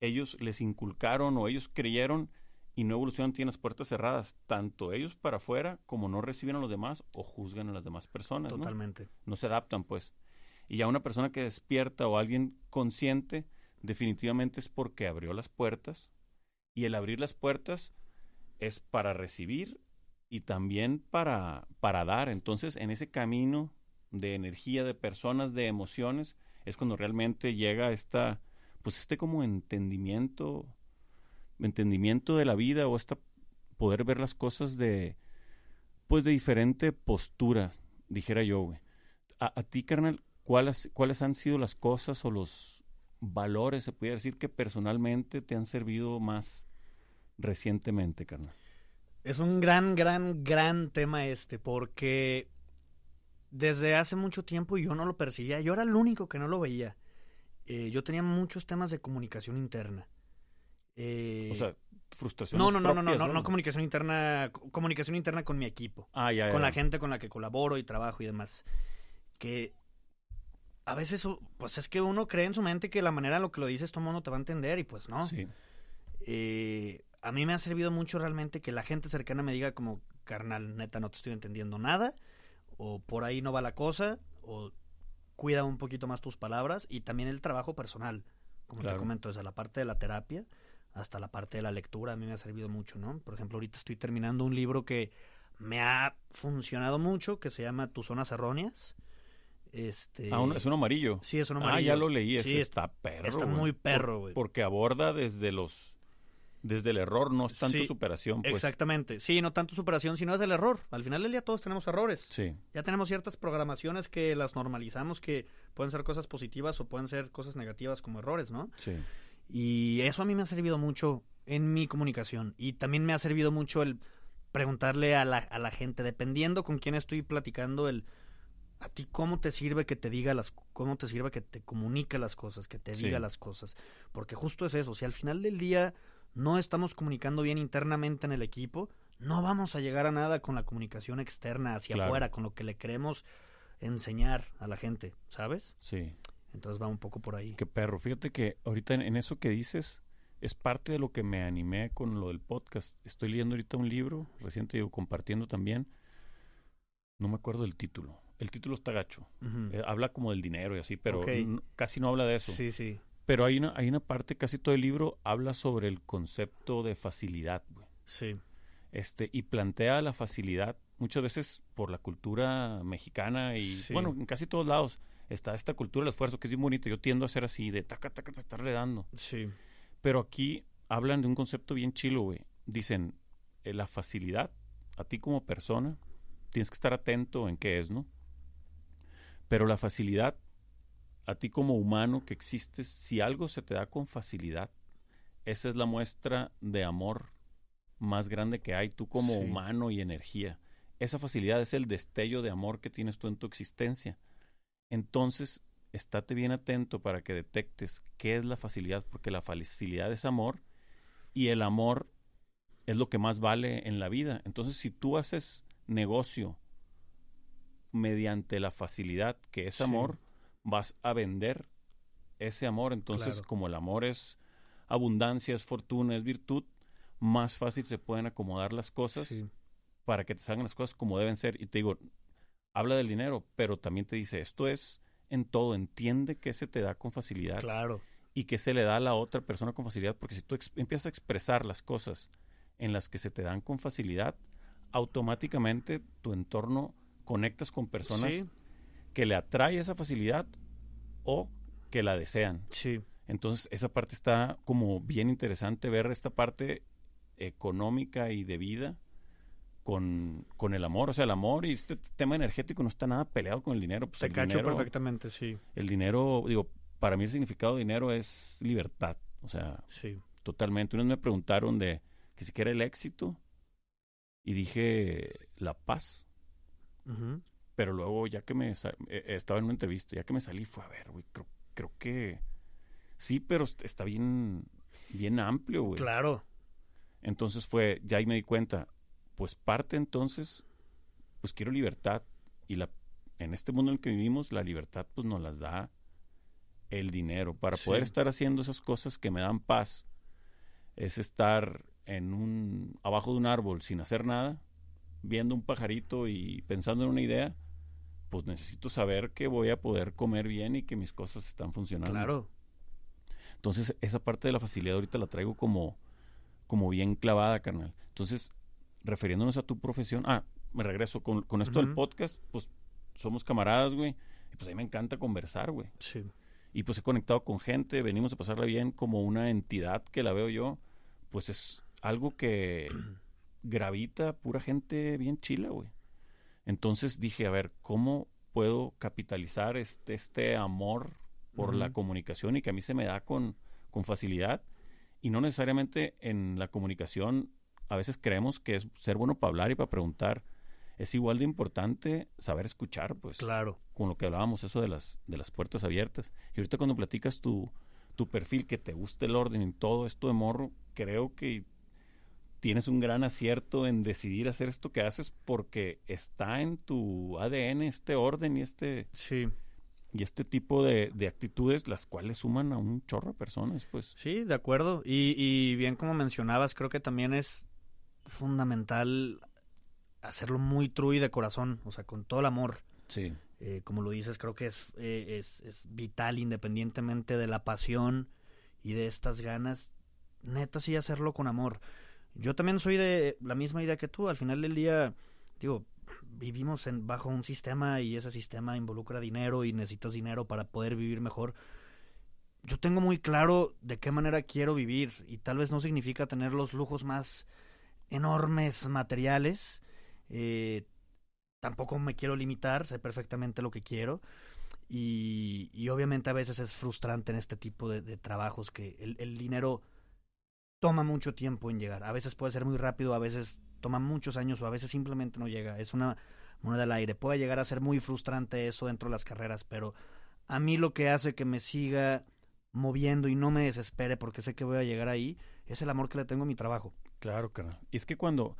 ellos les inculcaron o ellos creyeron y no evolucionan, tienen las puertas cerradas, tanto ellos para afuera como no reciben a los demás o juzgan a las demás personas, ¿no? Totalmente. no se adaptan, pues. Y ya una persona que despierta o alguien consciente, definitivamente es porque abrió las puertas. Y el abrir las puertas es para recibir y también para, para dar. Entonces, en ese camino de energía, de personas, de emociones, es cuando realmente llega esta, pues este como entendimiento, entendimiento de la vida o esta poder ver las cosas de, pues de diferente postura, dijera yo, güey. A, a ti, carnal, ¿cuáles, ¿cuáles han sido las cosas o los valores, se pudiera decir, que personalmente te han servido más recientemente, carnal? Es un gran, gran, gran tema este, porque desde hace mucho tiempo yo no lo percibía, yo era el único que no lo veía. Eh, yo tenía muchos temas de comunicación interna. Eh, O sea, frustración. no, no, no, no, no, no, no comunicación interna, co- comunicación interna con mi equipo, Ah, ya, ya, con la gente con la que colaboro y trabajo y demás. que a veces, pues es que uno cree en su mente que la manera en lo que lo dices todo el mundo te va a entender y pues no. Sí. Eh, a mí me ha servido mucho realmente que la gente cercana me diga como, carnal, neta, no te estoy entendiendo nada, o por ahí no va la cosa, o cuida un poquito más tus palabras, y también el trabajo personal, como te comento, desde la parte de la terapia hasta la parte de la lectura, a mí me ha servido mucho, ¿no? Por ejemplo, ahorita estoy terminando un libro que me ha funcionado mucho, que se llama Tus zonas erróneas. Este... Ah, es un amarillo. Sí, es un amarillo. Ah, ya lo leí, sí, está perro. Está muy perro, güey. porque aborda desde los desde el error, no es tanto superación. Pues. Exactamente. Sí, no tanto superación, sino es el error. Al final del día todos tenemos errores. Sí. Ya tenemos ciertas programaciones que las normalizamos, que pueden ser cosas positivas o pueden ser cosas negativas como errores, ¿no? Sí. Y eso a mí me ha servido mucho en mi comunicación. Y también me ha servido mucho el preguntarle a la, a la gente, dependiendo con quién estoy platicando, el a ti cómo te sirve que te diga las cómo te sirve que te comunique las cosas, que te diga las cosas, porque justo es eso, si al final del día no estamos comunicando bien internamente en el equipo, no vamos a llegar a nada con la comunicación externa hacia afuera, con lo que le queremos enseñar a la gente, ¿sabes? Sí. Entonces va un poco por ahí. Qué perro. Fíjate que ahorita en, eso que dices es parte de lo que me animé con lo del podcast. Estoy leyendo ahorita un libro, reciente digo, compartiendo también. No me acuerdo del título. El título está gacho. Eh, habla como del dinero y así, pero casi no habla de eso. Sí, sí. Pero hay una, hay una parte, casi todo el libro habla sobre el concepto de facilidad, güey. Sí. Este, y plantea la facilidad muchas veces por la cultura mexicana y, bueno, en casi todos lados está esta cultura del esfuerzo que es muy bonito. Yo tiendo a ser así, de taca, taca, te estar redando. Sí. Pero aquí hablan de un concepto bien chilo, güey. Dicen, eh, la facilidad, a ti como persona, tienes que estar atento en qué es, ¿no? Pero la facilidad, a ti como humano que existes, si algo se te da con facilidad, esa es la muestra de amor más grande que hay, tú como humano y energía. Esa facilidad es el destello de amor que tienes tú en tu existencia. Entonces, estate bien atento para que detectes qué es la facilidad, porque la facilidad es amor y el amor es lo que más vale en la vida. Entonces, si tú haces negocio mediante la facilidad que es amor, vas a vender ese amor. Entonces, como el amor es abundancia, es fortuna, es virtud, más fácil se pueden acomodar las cosas para que te salgan las cosas como deben ser. Y te digo, habla del dinero, pero también te dice, esto es en todo, entiende que se te da con facilidad. Claro. Y que se le da a la otra persona con facilidad, porque si tú empiezas a expresar las cosas en las que se te dan con facilidad, automáticamente tu entorno conectas con personas que le atrae esa facilidad o que la desean. Sí. Entonces, esa parte está como bien interesante ver esta parte económica y de vida con, con, el amor. O sea, el amor y este tema energético no está nada peleado con el dinero. Pues Te cacho perfectamente, sí. El dinero, digo, para mí el significado de dinero es libertad. O sea, sí. totalmente. Unos me preguntaron de que si quiera el éxito y dije la paz. Pero luego, ya que me eh, estaba en una entrevista, ya que me salí, fue a ver, güey, creo, creo que sí, pero está bien, bien amplio, güey. Claro. Entonces fue, ya ahí me di cuenta, pues parte entonces, pues quiero libertad y la en este mundo en el que vivimos la libertad pues nos las da el dinero. Para poder estar haciendo esas cosas que me dan paz es estar en un abajo de un árbol sin hacer nada viendo un pajarito y pensando en una idea pues necesito saber que voy a poder comer bien y que mis cosas están funcionando. Claro. Entonces esa parte de la facilidad ahorita la traigo como como bien clavada carnal. Entonces refiriéndonos a tu profesión, ah, me regreso con, con esto del podcast, pues somos camaradas, güey, y pues a mí me encanta conversar, güey. Sí. Y pues he conectado con gente, venimos a pasarla bien como una entidad que la veo yo, pues es algo que <clears throat> gravita pura gente bien chila, güey. Entonces dije, a ver, ¿cómo puedo capitalizar este, este amor por la comunicación y que a mí se me da con, con facilidad? Y no necesariamente en la comunicación a veces creemos que es ser bueno para hablar y para preguntar es igual de importante saber escuchar, pues. Claro. Con lo que hablábamos, eso de las, de las puertas abiertas. Y ahorita cuando platicas tu, tu perfil, que te guste el orden y todo esto de morro, creo que tienes un gran acierto en decidir hacer esto que haces porque está en tu ADN este orden y este Sí. y este tipo de, de actitudes las cuales suman a un chorro de personas, pues. Sí, de acuerdo. Y, y bien como mencionabas, creo que también es fundamental hacerlo muy true y de corazón, o sea, con todo el amor. Sí. Eh, como lo dices, creo que es, eh, es, es vital independientemente de la pasión y de estas ganas. Neta, sí, hacerlo con amor. Yo también soy de la misma idea que tú. Al final del día, digo, vivimos en, bajo un sistema y ese sistema involucra dinero y necesitas dinero para poder vivir mejor. Yo tengo muy claro de qué manera quiero vivir y tal vez no significa tener los lujos más enormes materiales. Eh, tampoco me quiero limitar, sé perfectamente lo que quiero. Y, y obviamente a veces es frustrante en este tipo de, de trabajos que el, el, dinero toma mucho tiempo en llegar. A veces puede ser muy rápido, a veces toma muchos años o a veces simplemente no llega. Es una moneda al aire. Puede llegar a ser muy frustrante eso dentro de las carreras, pero a mí lo que hace que me siga moviendo y no me desespere porque sé que voy a llegar ahí es el amor que le tengo a mi trabajo. Claro, carnal. Y es que cuando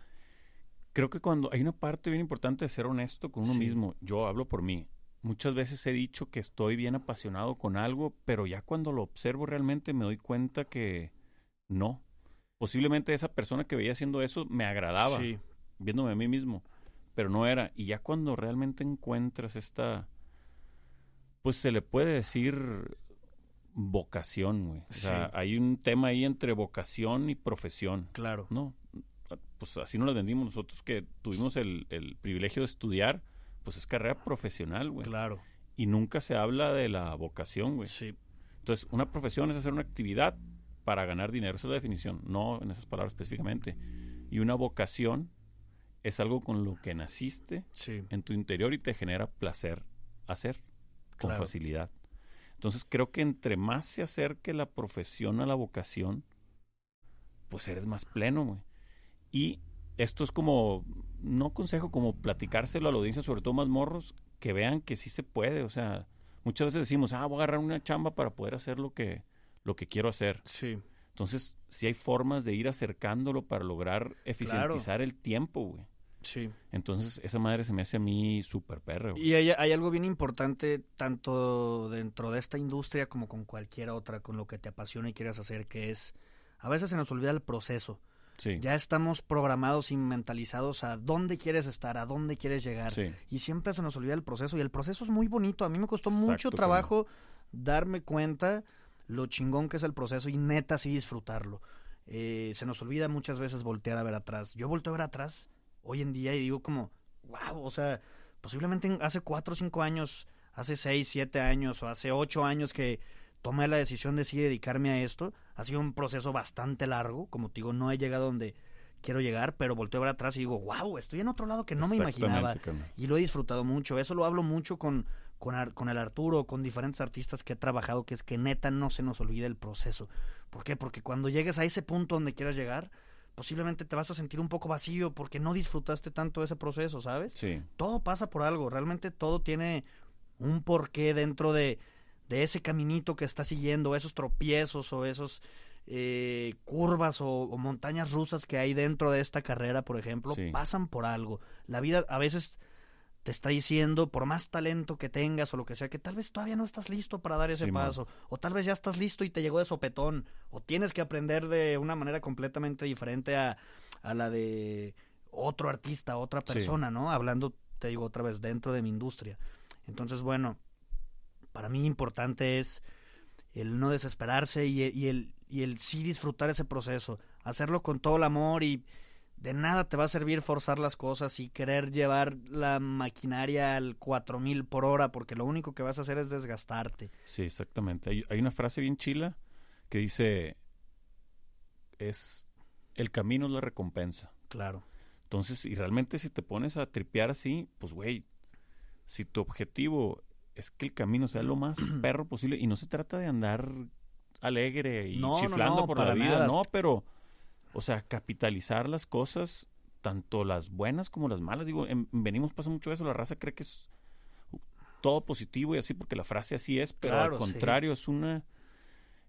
creo que cuando hay una parte bien importante de ser honesto con uno sí. mismo, yo hablo por mí. Muchas veces he dicho que estoy bien apasionado con algo, pero ya cuando lo observo realmente me doy cuenta que no. Posiblemente esa persona que veía haciendo eso me agradaba, sí. viéndome a mí mismo, pero no era. Y ya cuando realmente encuentras esta, pues se le puede decir vocación, güey. O sí. sea, hay un tema ahí entre vocación y profesión. Claro. ¿No? Pues así nos lo vendimos nosotros que tuvimos el, el privilegio de estudiar, pues es carrera profesional, güey. Claro. Y nunca se habla de la vocación, güey. Sí. Entonces, una profesión es hacer una actividad para ganar dinero. Esa es la definición, no en esas palabras específicamente. Y una vocación es algo con lo que naciste sí. en tu interior y te genera placer hacer con Claro. facilidad. Entonces creo que entre más se acerque la profesión a la vocación, pues eres más pleno, güey. Y esto es como, no consejo, como platicárselo a la audiencia, sobre todo más morros, que vean que sí se puede. O sea, muchas veces decimos, ah, voy a agarrar una chamba para poder hacer lo que, lo que quiero hacer. Sí. Entonces, sí hay formas de ir acercándolo para lograr eficientizar el tiempo, güey. Sí. Entonces, esa madre se me hace a mí súper perro. Y hay, hay, algo bien importante, tanto dentro de esta industria como con cualquier otra, con lo que te apasiona y quieras hacer, que es, a veces se nos olvida el proceso. Sí. Ya estamos programados y mentalizados a dónde quieres estar, a dónde quieres llegar. Sí. Y siempre se nos olvida el proceso. Y el proceso es muy bonito. A mí me costó Exacto, mucho trabajo como... darme cuenta lo chingón que es el proceso y neta sí disfrutarlo. Eh, se nos olvida muchas veces voltear a ver atrás. Yo volteo a ver atrás hoy en día y digo como, wow, o sea, posiblemente hace cuatro o cinco años, hace seis, siete años o hace ocho años que tomé la decisión de sí dedicarme a esto. Ha sido un proceso bastante largo, como te digo, no he llegado donde quiero llegar, pero volteo a ver atrás y digo, wow, estoy en otro lado que no me imaginaba. Y lo he disfrutado mucho. Eso lo hablo mucho con, con, con, el Arturo, con diferentes artistas que he trabajado, que es que neta no se nos olvide el proceso. ¿Por qué? Porque cuando llegues a ese punto donde quieras llegar, posiblemente te vas a sentir un poco vacío porque no disfrutaste tanto ese proceso, ¿sabes? Sí. Todo pasa por algo, realmente todo tiene un porqué dentro de, de ese caminito que estás siguiendo, esos tropiezos o esos eh, curvas o, o, montañas rusas que hay dentro de esta carrera, por ejemplo, sí. pasan por algo. La vida a veces te está diciendo, por más talento que tengas o lo que sea, que tal vez todavía no estás listo para dar ese sí, paso, man. o tal vez ya estás listo y te llegó de sopetón, o tienes que aprender de una manera completamente diferente a, a la de otro artista, otra persona, sí. ¿no? Hablando, te digo otra vez, dentro de mi industria. Entonces, bueno, para mí importante es el no desesperarse y el, y el, y el sí disfrutar ese proceso, hacerlo con todo el amor y de nada te va a servir forzar las cosas y querer llevar la maquinaria al 4000 por hora, porque lo único que vas a hacer es desgastarte. Sí, exactamente. Hay, hay una frase bien chila que dice: es el camino es la recompensa. Claro. Entonces, y realmente si te pones a tripear así, pues güey, si tu objetivo es que el camino sea lo más <clears throat> perro posible y no se trata de andar alegre y no, chiflando no, no, por la vida, nada. no, pero o sea, capitalizar las cosas, tanto las buenas como las malas. Digo, en, venimos pasa mucho eso, la raza cree que es todo positivo y así, porque la frase así es, pero claro, al contrario, sí. es una,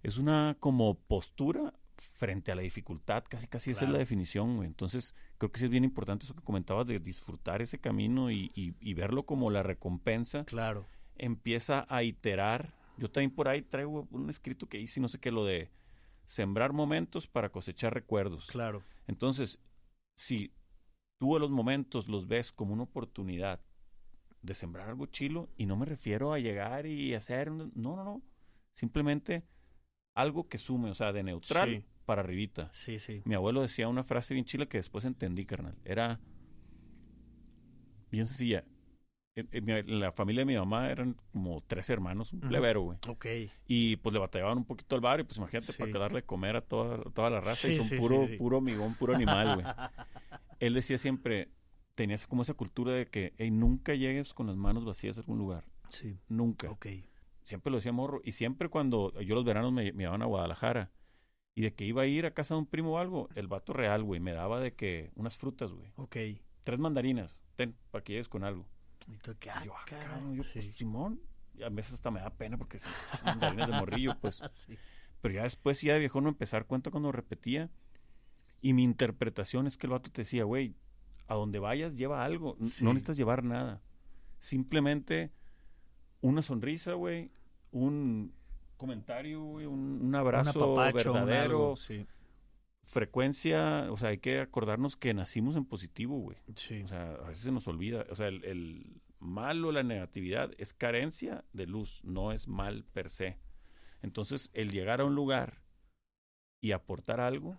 es una como postura frente a la dificultad, casi casi esa es la definición, güey. Entonces, creo que sí es bien importante eso que comentabas de disfrutar ese camino y, y- y verlo como la recompensa. Claro. Empieza a iterar. Yo también por ahí traigo un escrito que hice, no sé qué, lo de sembrar momentos para cosechar recuerdos. Claro. Entonces, si tú a los momentos los ves como una oportunidad de sembrar algo chilo, y no me refiero a llegar y hacer, no, no, no, simplemente algo que sume, o sea, de neutral Sí. para arribita. Sí, sí. Mi abuelo decía una frase bien chila que después entendí, carnal. Era bien sencilla. En, la familia de mi mamá eran como tres hermanos, un plebero, güey. Ok. Y pues le batallaban un poquito al barrio, pues imagínate, Sí. para darle de comer a toda, toda la raza. y son sí, puro, puro migón, puro animal, güey. <laughs> Él decía siempre, tenía como esa cultura de que "Ey, nunca llegues con las manos vacías a algún lugar. Sí. Nunca. Ok. Siempre lo decía morro. Y siempre cuando yo los veranos me, me llevaban a Guadalajara y de que iba a ir a casa de un primo o algo, el vato real, güey, me daba de que unas frutas, güey. Ok. Tres mandarinas, ten, para que llegues con algo. Y tú, Ah, yo, ah, cabrón, yo, Sí. pues, Simón. Y a veces hasta me da pena porque son mandarinas de morrillo, pues. <laughs> Sí. Pero ya después, ya de viejo no empezar cuenta cuando repetía. Y mi interpretación es que el vato te decía, güey, a donde vayas lleva algo. Sí. No necesitas llevar nada. Simplemente una sonrisa, güey, un comentario, güey, un, un Un abrazo un verdadero, algo, Sí. Frecuencia, o sea, hay que acordarnos que nacimos en positivo, güey. Sí. O sea, a veces se nos olvida. O sea, el, el mal o la negatividad es carencia de luz, no es mal per se. Entonces, el llegar a un lugar y aportar algo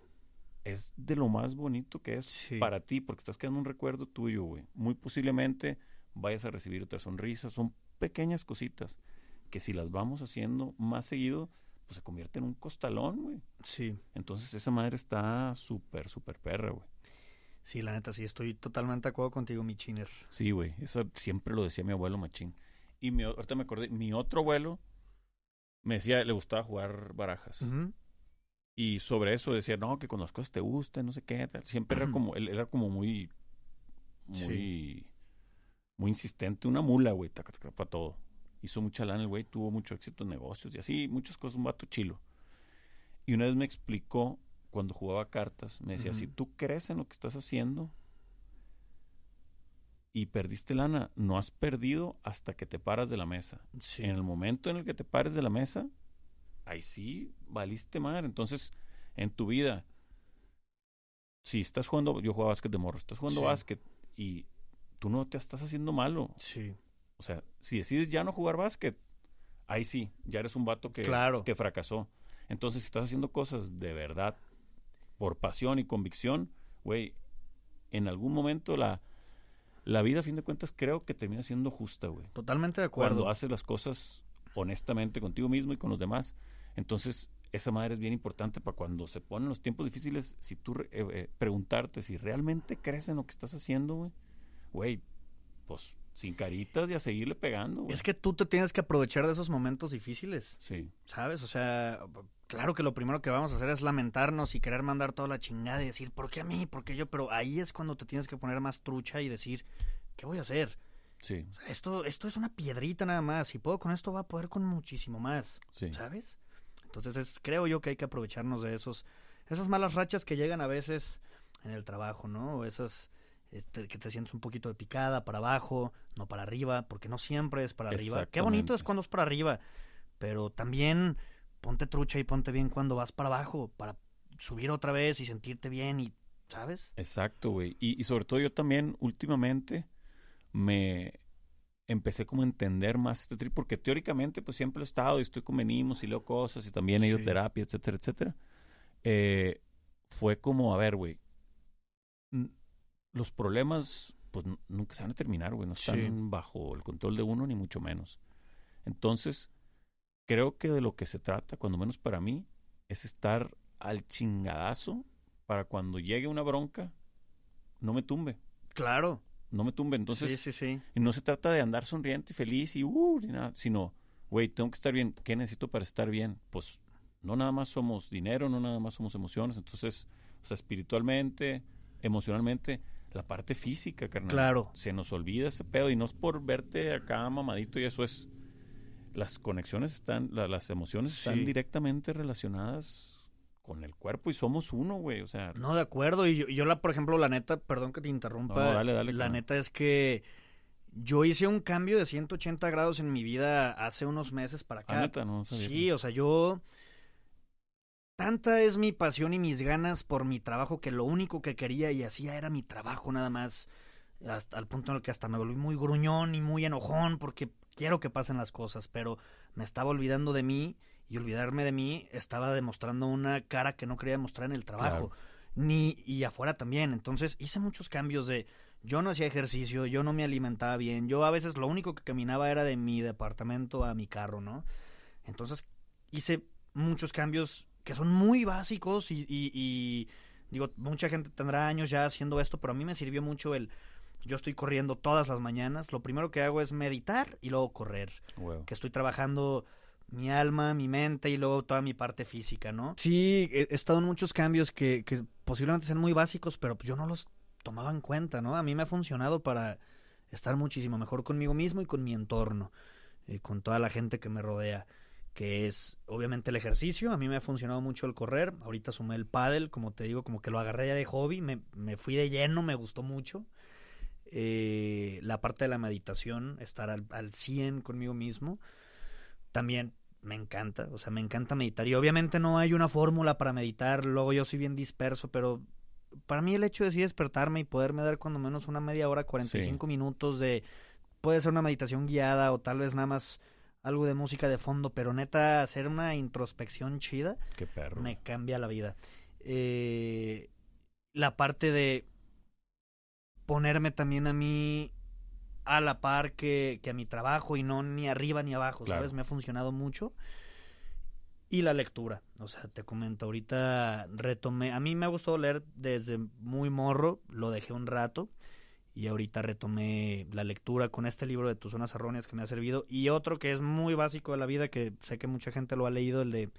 es de lo más bonito que es Sí. para ti, porque estás quedando un recuerdo tuyo, güey. Muy posiblemente vayas a recibir otra sonrisa. Son pequeñas cositas que si las vamos haciendo más seguido, pues se convierte en un costalón, güey. Sí. Entonces, esa madre está súper, súper perra, güey. Sí, la neta, sí, estoy totalmente de acuerdo contigo, mi chiner. Sí, güey. Eso siempre lo decía mi abuelo machín. Y mi, ahorita me acordé, mi otro abuelo me decía, le gustaba jugar barajas. Y sobre eso decía, no, que cuando las cosas te gusten, no sé qué. tal. Siempre era <clears throat> como, él era como muy, muy, muy insistente. Una mula, güey, taca, taca, para todo. Hizo mucha lana el güey, tuvo mucho éxito en negocios y así, muchas cosas, un vato chilo. Y una vez me explicó, cuando jugaba cartas, me decía, si tú crees en lo que estás haciendo y perdiste lana, no has perdido hasta que te paras de la mesa. Sí. En el momento en el que te pares de la mesa, ahí sí valiste madre. Entonces, en tu vida, si estás jugando, yo jugaba básquet de morro, estás jugando Sí. básquet y tú no te estás haciendo malo. Sí. O sea, si decides ya no jugar básquet, ahí sí, ya eres un vato que, Claro. que fracasó. Entonces, si estás haciendo cosas de verdad, por pasión y convicción, güey, en algún momento la, la vida, a fin de cuentas, creo que termina siendo justa, güey Totalmente de acuerdo. cuando haces las cosas honestamente contigo mismo y con los demás. Entonces, esa madre es bien importante para cuando se ponen los tiempos difíciles, si tú eh, eh, preguntarte si realmente crees en lo que estás haciendo, güey, güey, pues sin caritas y a seguirle pegando, güey. Es que tú te tienes que aprovechar de esos momentos difíciles, Sí, ¿sabes? O sea, claro que lo primero que vamos a hacer es lamentarnos y querer mandar toda la chingada y decir, ¿por qué a mí? ¿Por qué yo? Pero ahí es cuando te tienes que poner más trucha y decir, ¿qué voy a hacer? sí, O sea, esto, esto es una piedrita nada más. Si puedo con esto, va a poder con muchísimo más, sí. ¿sabes? Entonces es, creo yo que hay que aprovecharnos de esos, esas malas rachas que llegan a veces en el trabajo, ¿no? O esas te- que te sientes un poquito de picada para abajo, no para arriba, porque no siempre es para arriba. Qué bonito es cuando es para arriba, pero también ponte trucha y ponte bien cuando vas para abajo, para subir otra vez y sentirte bien y, ¿sabes? Exacto, güey. Y, y sobre todo yo también últimamente me empecé como a entender más este trip, porque teóricamente pues siempre he estado y estoy con venimos y leo cosas y también he ido Sí. terapia, etcétera, etcétera. Eh, fue como, a ver, güey, los problemas pues nunca se van a terminar, güey, no están Sí. bajo el control de uno ni mucho menos. Entonces, creo que de lo que se trata, cuando menos para mí, es estar al chingadazo para cuando llegue una bronca, no me tumbe, Claro. no me tumbe. Entonces, sí, sí, sí. y no se trata de andar sonriente y feliz y uh, ni nada, sino, güey, tengo que estar bien. ¿Qué necesito para estar bien? Pues no nada más somos dinero, no nada más somos emociones. Entonces, o sea, espiritualmente, emocionalmente, la parte física, carnal. Claro. Se nos olvida ese pedo y no es por verte acá mamadito y eso es. Las conexiones están, la- las emociones están Sí. directamente relacionadas con el cuerpo y somos uno, güey. O sea, No, de acuerdo. Y yo, yo la, por ejemplo, la neta, perdón que te interrumpa. No, dale, dale, la claro. neta es que yo hice un cambio de 180 grados en mi vida hace unos meses para acá. ah, neta, no sabía. Sí, o sea, yo. Tanta es mi pasión y mis ganas por mi trabajo que lo único que quería y hacía era mi trabajo nada más. Hasta al punto en el que hasta me volví muy gruñón y muy enojón porque quiero que pasen las cosas, pero me estaba olvidando de mí y olvidarme de mí estaba demostrando una cara que no quería demostrar en el trabajo. Claro. Ni y afuera también. Entonces hice muchos cambios de yo no hacía ejercicio, yo no me alimentaba bien, yo a veces lo único que caminaba era de mi departamento a mi carro, ¿no? Entonces hice muchos cambios que son muy básicos y, y- y, digo, mucha gente tendrá años ya haciendo esto, pero a mí me sirvió mucho el, yo estoy corriendo todas las mañanas, lo primero que hago es meditar y luego correr, que estoy trabajando mi alma, mi mente y luego toda mi parte física, ¿no? Sí, he, estado en muchos cambios que, que posiblemente sean muy básicos, pero yo no los tomaba en cuenta, ¿no? A mí me ha funcionado para estar muchísimo mejor conmigo mismo y con mi entorno, eh, con toda la gente que me rodea, que es obviamente el ejercicio, a mí me ha funcionado mucho el correr, ahorita sumé el pádel, como te digo, como que lo agarré ya de hobby, me, me fui de lleno, me gustó mucho. Eh, la parte de la meditación, estar al, al 100 conmigo mismo, también me encanta, o sea, me encanta meditar. Y obviamente no hay una fórmula para meditar, luego yo soy bien disperso, pero para mí el hecho de sí despertarme y poderme dar cuando menos una media hora, 45 minutos de, puede ser una meditación guiada o tal vez nada más algo de música de fondo, pero neta hacer una introspección chida Qué perro. me cambia la vida. Eh, la parte de ponerme también a mí a la par que, que a mi trabajo y no ni arriba ni abajo, Claro. ¿sabes? Me ha funcionado mucho. Y la lectura, o sea, te comento, ahorita retomé, a mí me ha gustado leer desde muy morro, lo dejé un rato y ahorita retomé la lectura con este libro de Tus zonas erróneas que me ha servido y otro que es muy básico de la vida que sé que mucha gente lo ha leído, el de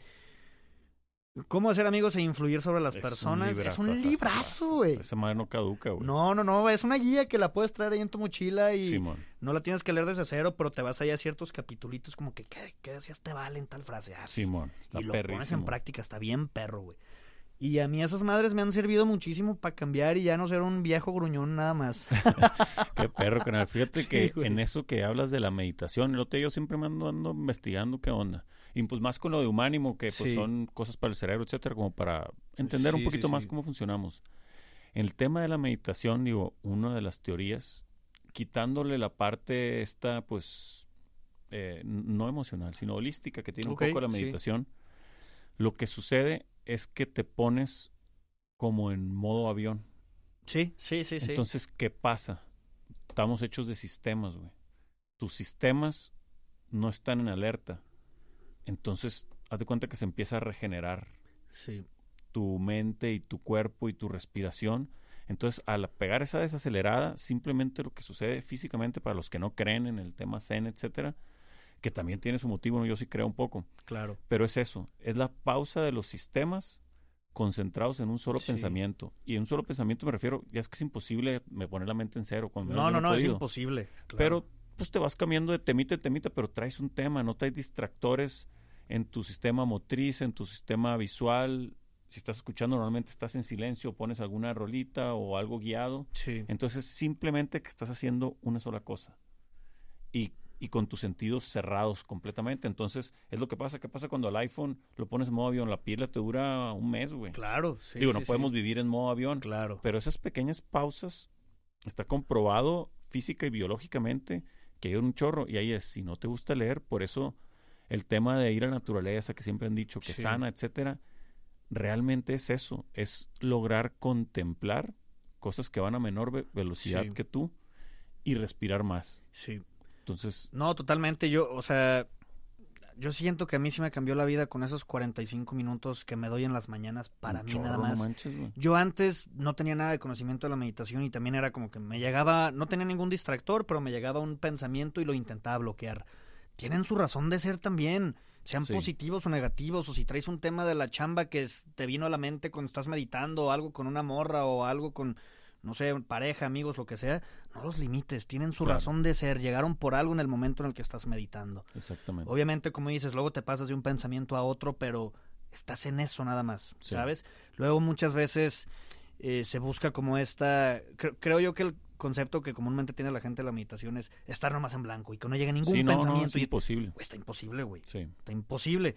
Cómo hacer amigos e influir sobre las Es un personas. es un librazo, güey. Esa madre no caduca, güey. No, no, no, es una guía que la puedes traer ahí en tu mochila y Simón. no la tienes que leer desde cero, pero te vas allá a ciertos capitulitos como que, ¿qué, qué decías te vale en tal frase? Ah. Simón. Está y lo pones en práctica, está bien perro, güey. Y a mí esas madres me han servido muchísimo para cambiar y ya no ser un viejo gruñón nada más. <laughs> Qué perro, canal. Fíjate Sí, que güey. en eso que hablas de la meditación, el otro día yo siempre me ando, ando investigando qué onda. Y pues más con lo de humánimo, que pues Sí. son cosas para el cerebro, etcétera, como para entender un poquito más cómo funcionamos. El tema de la meditación, digo, una de las teorías, quitándole la parte esta, pues, eh, no emocional, sino holística que tiene un poco la meditación, lo que sucede es que te pones como en modo avión. Sí, sí, sí, sí. Entonces, ¿qué pasa? Estamos hechos de sistemas, güey. Tus sistemas no están en alerta. Entonces, haz de cuenta que se empieza a regenerar sí. tu mente y tu cuerpo y tu respiración. Entonces, al pegar esa desacelerada, simplemente lo que sucede físicamente para los que no creen en el tema zen, etcétera, que también tiene su motivo, ¿no? yo sí creo un poco, Claro. pero es eso, es la pausa de los sistemas concentrados en un solo Sí. pensamiento. Y en un solo pensamiento me refiero, ya es que es imposible me poner la mente en cero. Cuando No, no, no, es imposible. claro. Pero pues te vas cambiando de temita en temita, pero traes un tema, no traes distractores en tu sistema motriz, en tu sistema visual. Si estás escuchando, normalmente estás en silencio, pones alguna rolita o algo guiado. Sí. Entonces, simplemente que estás haciendo una sola cosa. Y, y con tus sentidos cerrados completamente. Entonces, es lo que pasa. ¿Qué pasa cuando el iPhone lo pones en modo avión? La pila te dura un mes, güey. Claro, sí. Digo, sí, no sí. podemos vivir en modo avión. Claro. Pero esas pequeñas pausas, está comprobado física y biológicamente que hay un chorro. Y ahí es, si no te gusta leer, por eso el tema de ir a la naturaleza, que siempre han dicho que Sí. sana, etcétera, realmente es eso, es lograr contemplar cosas que van a menor ve- velocidad que tú y respirar más. Sí. Entonces, No, totalmente. Yo, o sea, yo siento que a mí sí me cambió la vida con esos 45 minutos que me doy en las mañanas para mí nada no más. manches. Yo antes no tenía nada de conocimiento de la meditación y también era como que me llegaba, no tenía ningún distractor, pero me llegaba un pensamiento y lo intentaba bloquear. Tienen su razón de ser también, sean Sí. positivos o negativos, o si traes un tema de la chamba que es- te vino a la mente cuando estás meditando, o algo con una morra o algo con, no sé, pareja, amigos, lo que sea, no los limites, tienen su Claro. razón de ser, llegaron por algo en el momento en el que estás meditando. Exactamente. Obviamente, como dices, luego te pasas de un pensamiento a otro, pero estás en eso nada más, Sí. ¿sabes? Luego muchas veces eh, se busca como esta, cre- creo yo que el concepto que comúnmente tiene la gente de la meditación es estar nomás en blanco y que no llegue ningún Sí, no, no, pensamiento. es imposible. Güey, está imposible, güey. Sí, Está imposible.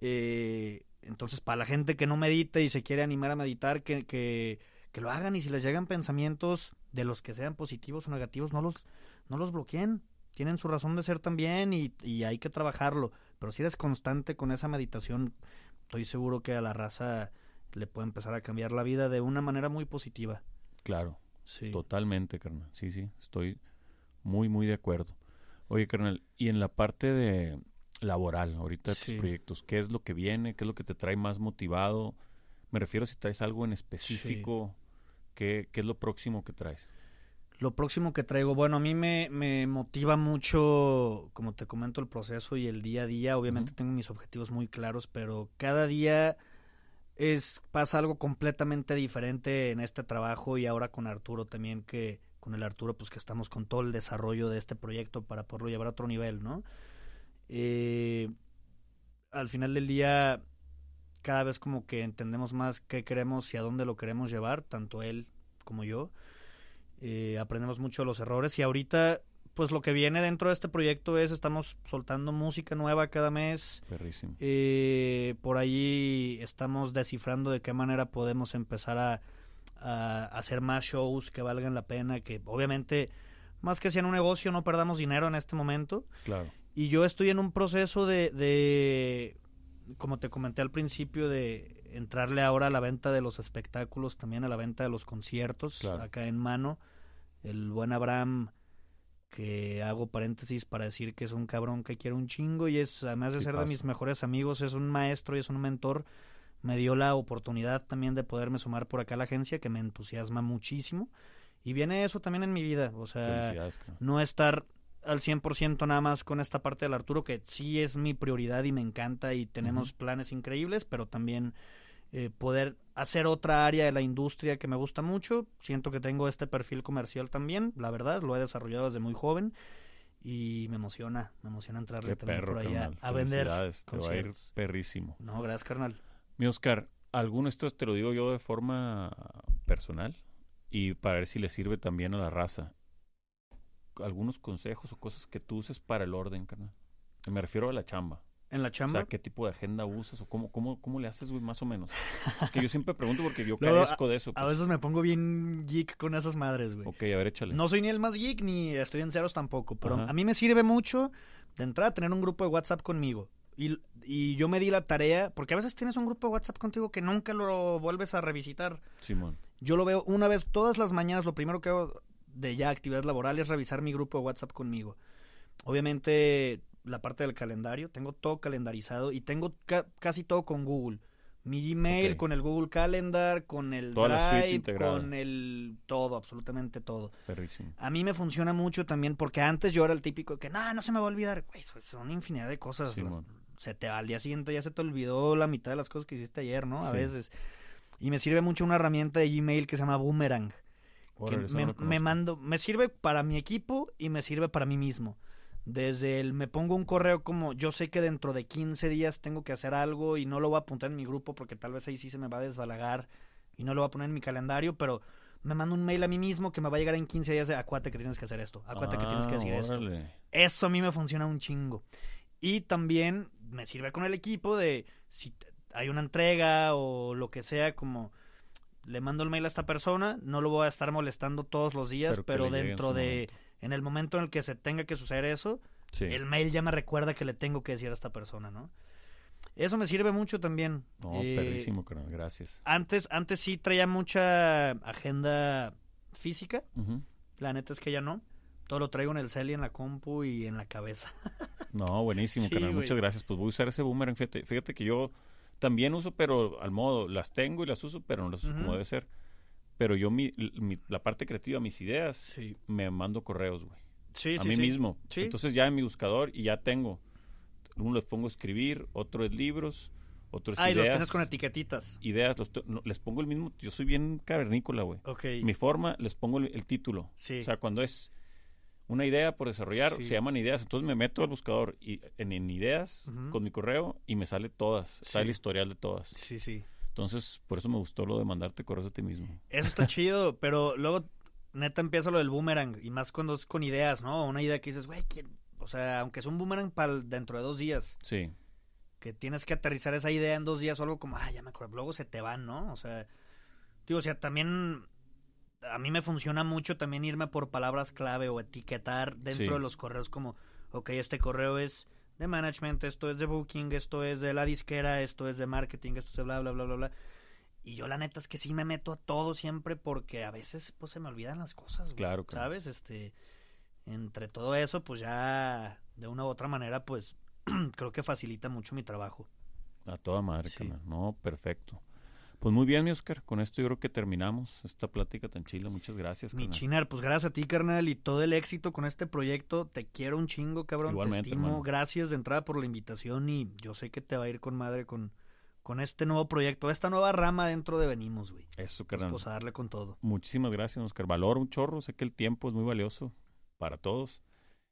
Eh, entonces, para la gente que no medita y se quiere animar a meditar, que, que, que lo hagan y si les llegan pensamientos de los que sean positivos o negativos, no los, no los bloqueen. Tienen su razón de ser también y, y hay que trabajarlo. Pero si eres constante con esa meditación, estoy seguro que a la raza le puede empezar a cambiar la vida de una manera muy positiva. claro. Sí. Totalmente, carnal. Sí, sí, estoy muy, muy de acuerdo. Oye, carnal, y en la parte de laboral, ahorita de tus Sí. proyectos, ¿qué es lo que viene? ¿Qué es lo que te trae más motivado? Me refiero si traes algo en específico. ¿Qué, ¿Qué es lo próximo que traes? Lo próximo que traigo, bueno, a mí me, me motiva mucho, como te comento, el proceso y el día a día. Obviamente tengo mis objetivos muy claros, pero cada día es pasa algo completamente diferente en este trabajo y ahora con Arturo también que con el Arturo pues que estamos con todo el desarrollo de este proyecto para poderlo llevar a otro nivel, ¿no? Eh, al final del día cada vez como que entendemos más qué queremos y a dónde lo queremos llevar, tanto él como yo. Eh, aprendemos mucho de los errores y ahorita pues lo que viene dentro de este proyecto es estamos soltando música nueva cada mes. Perrísimo. Eh, por ahí estamos descifrando de qué manera podemos empezar a, a hacer más shows que valgan la pena, que obviamente más que sea en un negocio no perdamos dinero en este momento. Claro. Y yo estoy en un proceso de, de, como te comenté al principio, de entrarle ahora a la venta de los espectáculos, también a la venta de los conciertos, Claro. acá en mano. El buen Abraham, que hago paréntesis para decir que es un cabrón que quiere un chingo y es, además de ser de mis mejores amigos, es un maestro y es un mentor. Me dio la oportunidad también de poderme sumar por acá a la agencia, que me entusiasma muchísimo. Y viene eso también en mi vida, o sea, no estar al 100% nada más con esta parte del Arturo, que sí es mi prioridad y me encanta y tenemos planes increíbles, pero también eh, poder hacer otra área de la industria que me gusta mucho. Siento que tengo este perfil comercial también, la verdad, lo he desarrollado desde muy joven y me emociona, me emociona entrarle Qué también perro, por ahí a, vender. Te va a ir perrísimo. No, gracias, carnal. Mi Oscar, alguno de estos te lo digo yo de forma personal y para ver si le sirve también a la raza. Algunos consejos o cosas que tú uses para el orden, carnal. Me refiero a la chamba. En la O chamba. sea, ¿qué tipo de agenda usas o cómo, cómo, cómo le haces, güey, más o menos? <laughs> Es que yo siempre pregunto porque yo Luego, carezco de eso. a pues. veces me pongo bien geek con esas madres, güey. Ok, a ver, échale. No soy ni el más geek ni estoy en ceros tampoco, pero Ajá. a mí me sirve mucho de entrada tener un grupo de WhatsApp conmigo. Y, y yo me di la tarea, porque a veces tienes un grupo de WhatsApp contigo que nunca lo vuelves a revisitar. Simón. Yo lo veo una vez todas las mañanas, lo primero que hago de ya actividad laboral es revisar mi grupo de WhatsApp conmigo. Obviamente la parte del calendario, tengo todo calendarizado y tengo ca- casi todo con Google. Mi Gmail con el Google Calendar, con el Toda Drive, con el todo, absolutamente todo. Perrísimo. A mí me funciona mucho también porque antes yo era el típico que, no, no se me va a olvidar. Güey, son- son infinidad de cosas. Las- se te al día siguiente ya se te olvidó la mitad de las cosas que hiciste ayer, ¿no? A Sí. veces. Y me sirve mucho una herramienta de Gmail que se llama Boomerang. Que me, me mando, me sirve para mi equipo y me sirve para mí mismo. Desde el me pongo un correo como yo sé que dentro de 15 días tengo que hacer algo y no lo voy a apuntar en mi grupo porque tal vez ahí sí se me va a desbalagar y no lo voy a poner en mi calendario, pero me mando un mail a mí mismo que me va a llegar en 15 días de acuate que tienes que hacer esto, acuate que tienes que Ah, decir esto. órale. Eso a mí me funciona un chingo. Y también me sirve con el equipo de si hay una entrega o lo que sea, como le mando el mail a esta persona, no lo voy a estar molestando todos los días, Pero en dentro de, en el momento en el que se tenga que suceder eso, Sí. el mail ya me recuerda que le tengo que decir a esta persona, ¿no? Eso me sirve mucho también. No, Eh, perrísimo, carnal. Gracias. Antes, antes sí traía mucha agenda física, Ujú. la neta es que ya no. Todo lo traigo en el cel y en la compu y en la cabeza. No, buenísimo, <laughs> Sí, carnal. Muchas gracias. Pues voy a usar ese boomerang. Fíjate, fíjate que yo también uso, pero al modo, las tengo y las uso, pero no las uso como debe ser. Pero yo, mi, mi- la parte creativa, mis ideas, Sí. me mando correos, güey. Sí, a sí, mí mismo. Entonces ya en mi buscador y ya tengo. Uno les pongo escribir, otro es libros, otro es Ah, y los ideas. tienes con etiquetitas. Ideas, los no, les pongo el mismo. Yo soy bien cavernícola, güey. Ok. Mi forma, les pongo el, el título. Sí. O sea, cuando es una idea por desarrollar, Sí. se llaman ideas. Entonces me meto al buscador y en, en ideas con mi correo y me sale todas. Está el Sí. historial de todas. Sí, sí. Entonces, por eso me gustó lo de mandarte correos a ti mismo. Eso está chido, <laughs> pero luego neta empieza lo del boomerang y más cuando es con ideas, ¿no? Una idea que dices, güey, o sea, aunque es un boomerang para dentro de dos días, Sí, que tienes que aterrizar esa idea en dos días o algo como, ah, ya me acuerdo, luego se te van, ¿no? O sea, digo, o sea, también a mí me funciona mucho también irme por palabras clave o etiquetar dentro Sí. de los correos como, ok, este correo es de management, esto es de booking, esto es de la disquera, esto es de marketing, esto es de bla, bla, bla, bla, bla. Y yo la neta es que sí me meto a todo siempre porque a veces pues se me olvidan las cosas, güey, Claro, claro. ¿sabes? Este, entre todo eso pues ya de una u otra manera pues <clears throat> creo que facilita mucho mi trabajo. a toda madre, Sí. No, perfecto. Pues muy bien, mi Oscar. Con esto yo creo que terminamos esta plática tan chila. Muchas gracias, Mi carnal. Chinar, pues gracias a ti, carnal, y todo el éxito con este proyecto. Te quiero un chingo, cabrón. Igualmente, te estimo. hermano. Gracias de entrada por la invitación y yo sé que te va a ir con madre con, con este nuevo proyecto, esta nueva rama dentro de Venimos, güey. Eso, Pues, carnal. pues, a darle con todo. Muchísimas gracias, Oscar. Valoro un chorro. Sé que el tiempo es muy valioso para todos.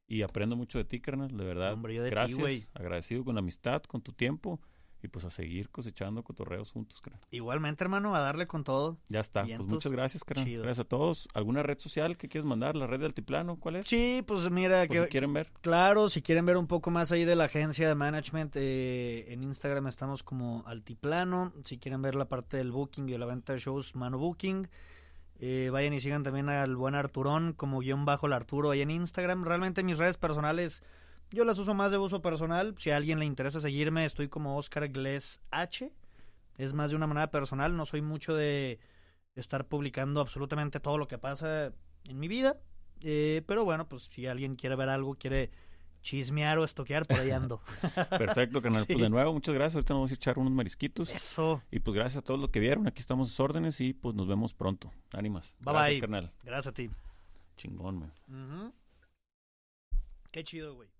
Y aprendo mucho de ti, carnal. De verdad. Hombre, yo de ti, gracias. güey. Agradecido con la amistad, con tu tiempo. Y pues a seguir cosechando cotorreos juntos, carnal. Igualmente, hermano, a darle con todo. Ya está. Vientos. Pues muchas gracias, carnal. Chido. Gracias a todos. ¿Alguna red social que quieres mandar? ¿La red de Altiplano? ¿Cuál es? Sí, pues mira, Por que, si quieren ver. Claro, si quieren ver un poco más ahí de la agencia de management, eh, en Instagram estamos como Altiplano. Si quieren ver la parte del booking y de la venta de shows, Mano Booking. Eh, vayan y sigan también al buen Arturón como guion bajo el Arturo ahí en Instagram. Realmente mis redes personales, yo las uso más de uso personal. Si a alguien le interesa seguirme, estoy como Oscar Gles H. Es más de una manera personal, no soy mucho de estar publicando absolutamente todo lo que pasa en mi vida. Eh, pero bueno, pues si alguien quiere ver algo, quiere chismear o estoquear, por ahí <laughs> ando. Perfecto, carnal. <laughs> Sí. Pues de nuevo, muchas gracias. Ahorita nos vamos a echar unos marisquitos. Eso. Y pues gracias a todos los que vieron. Aquí estamos a sus órdenes y pues nos vemos pronto. Ánimas. Bye, gracias, bye. carnal. Gracias a ti. Chingón, man. Qué chido, güey.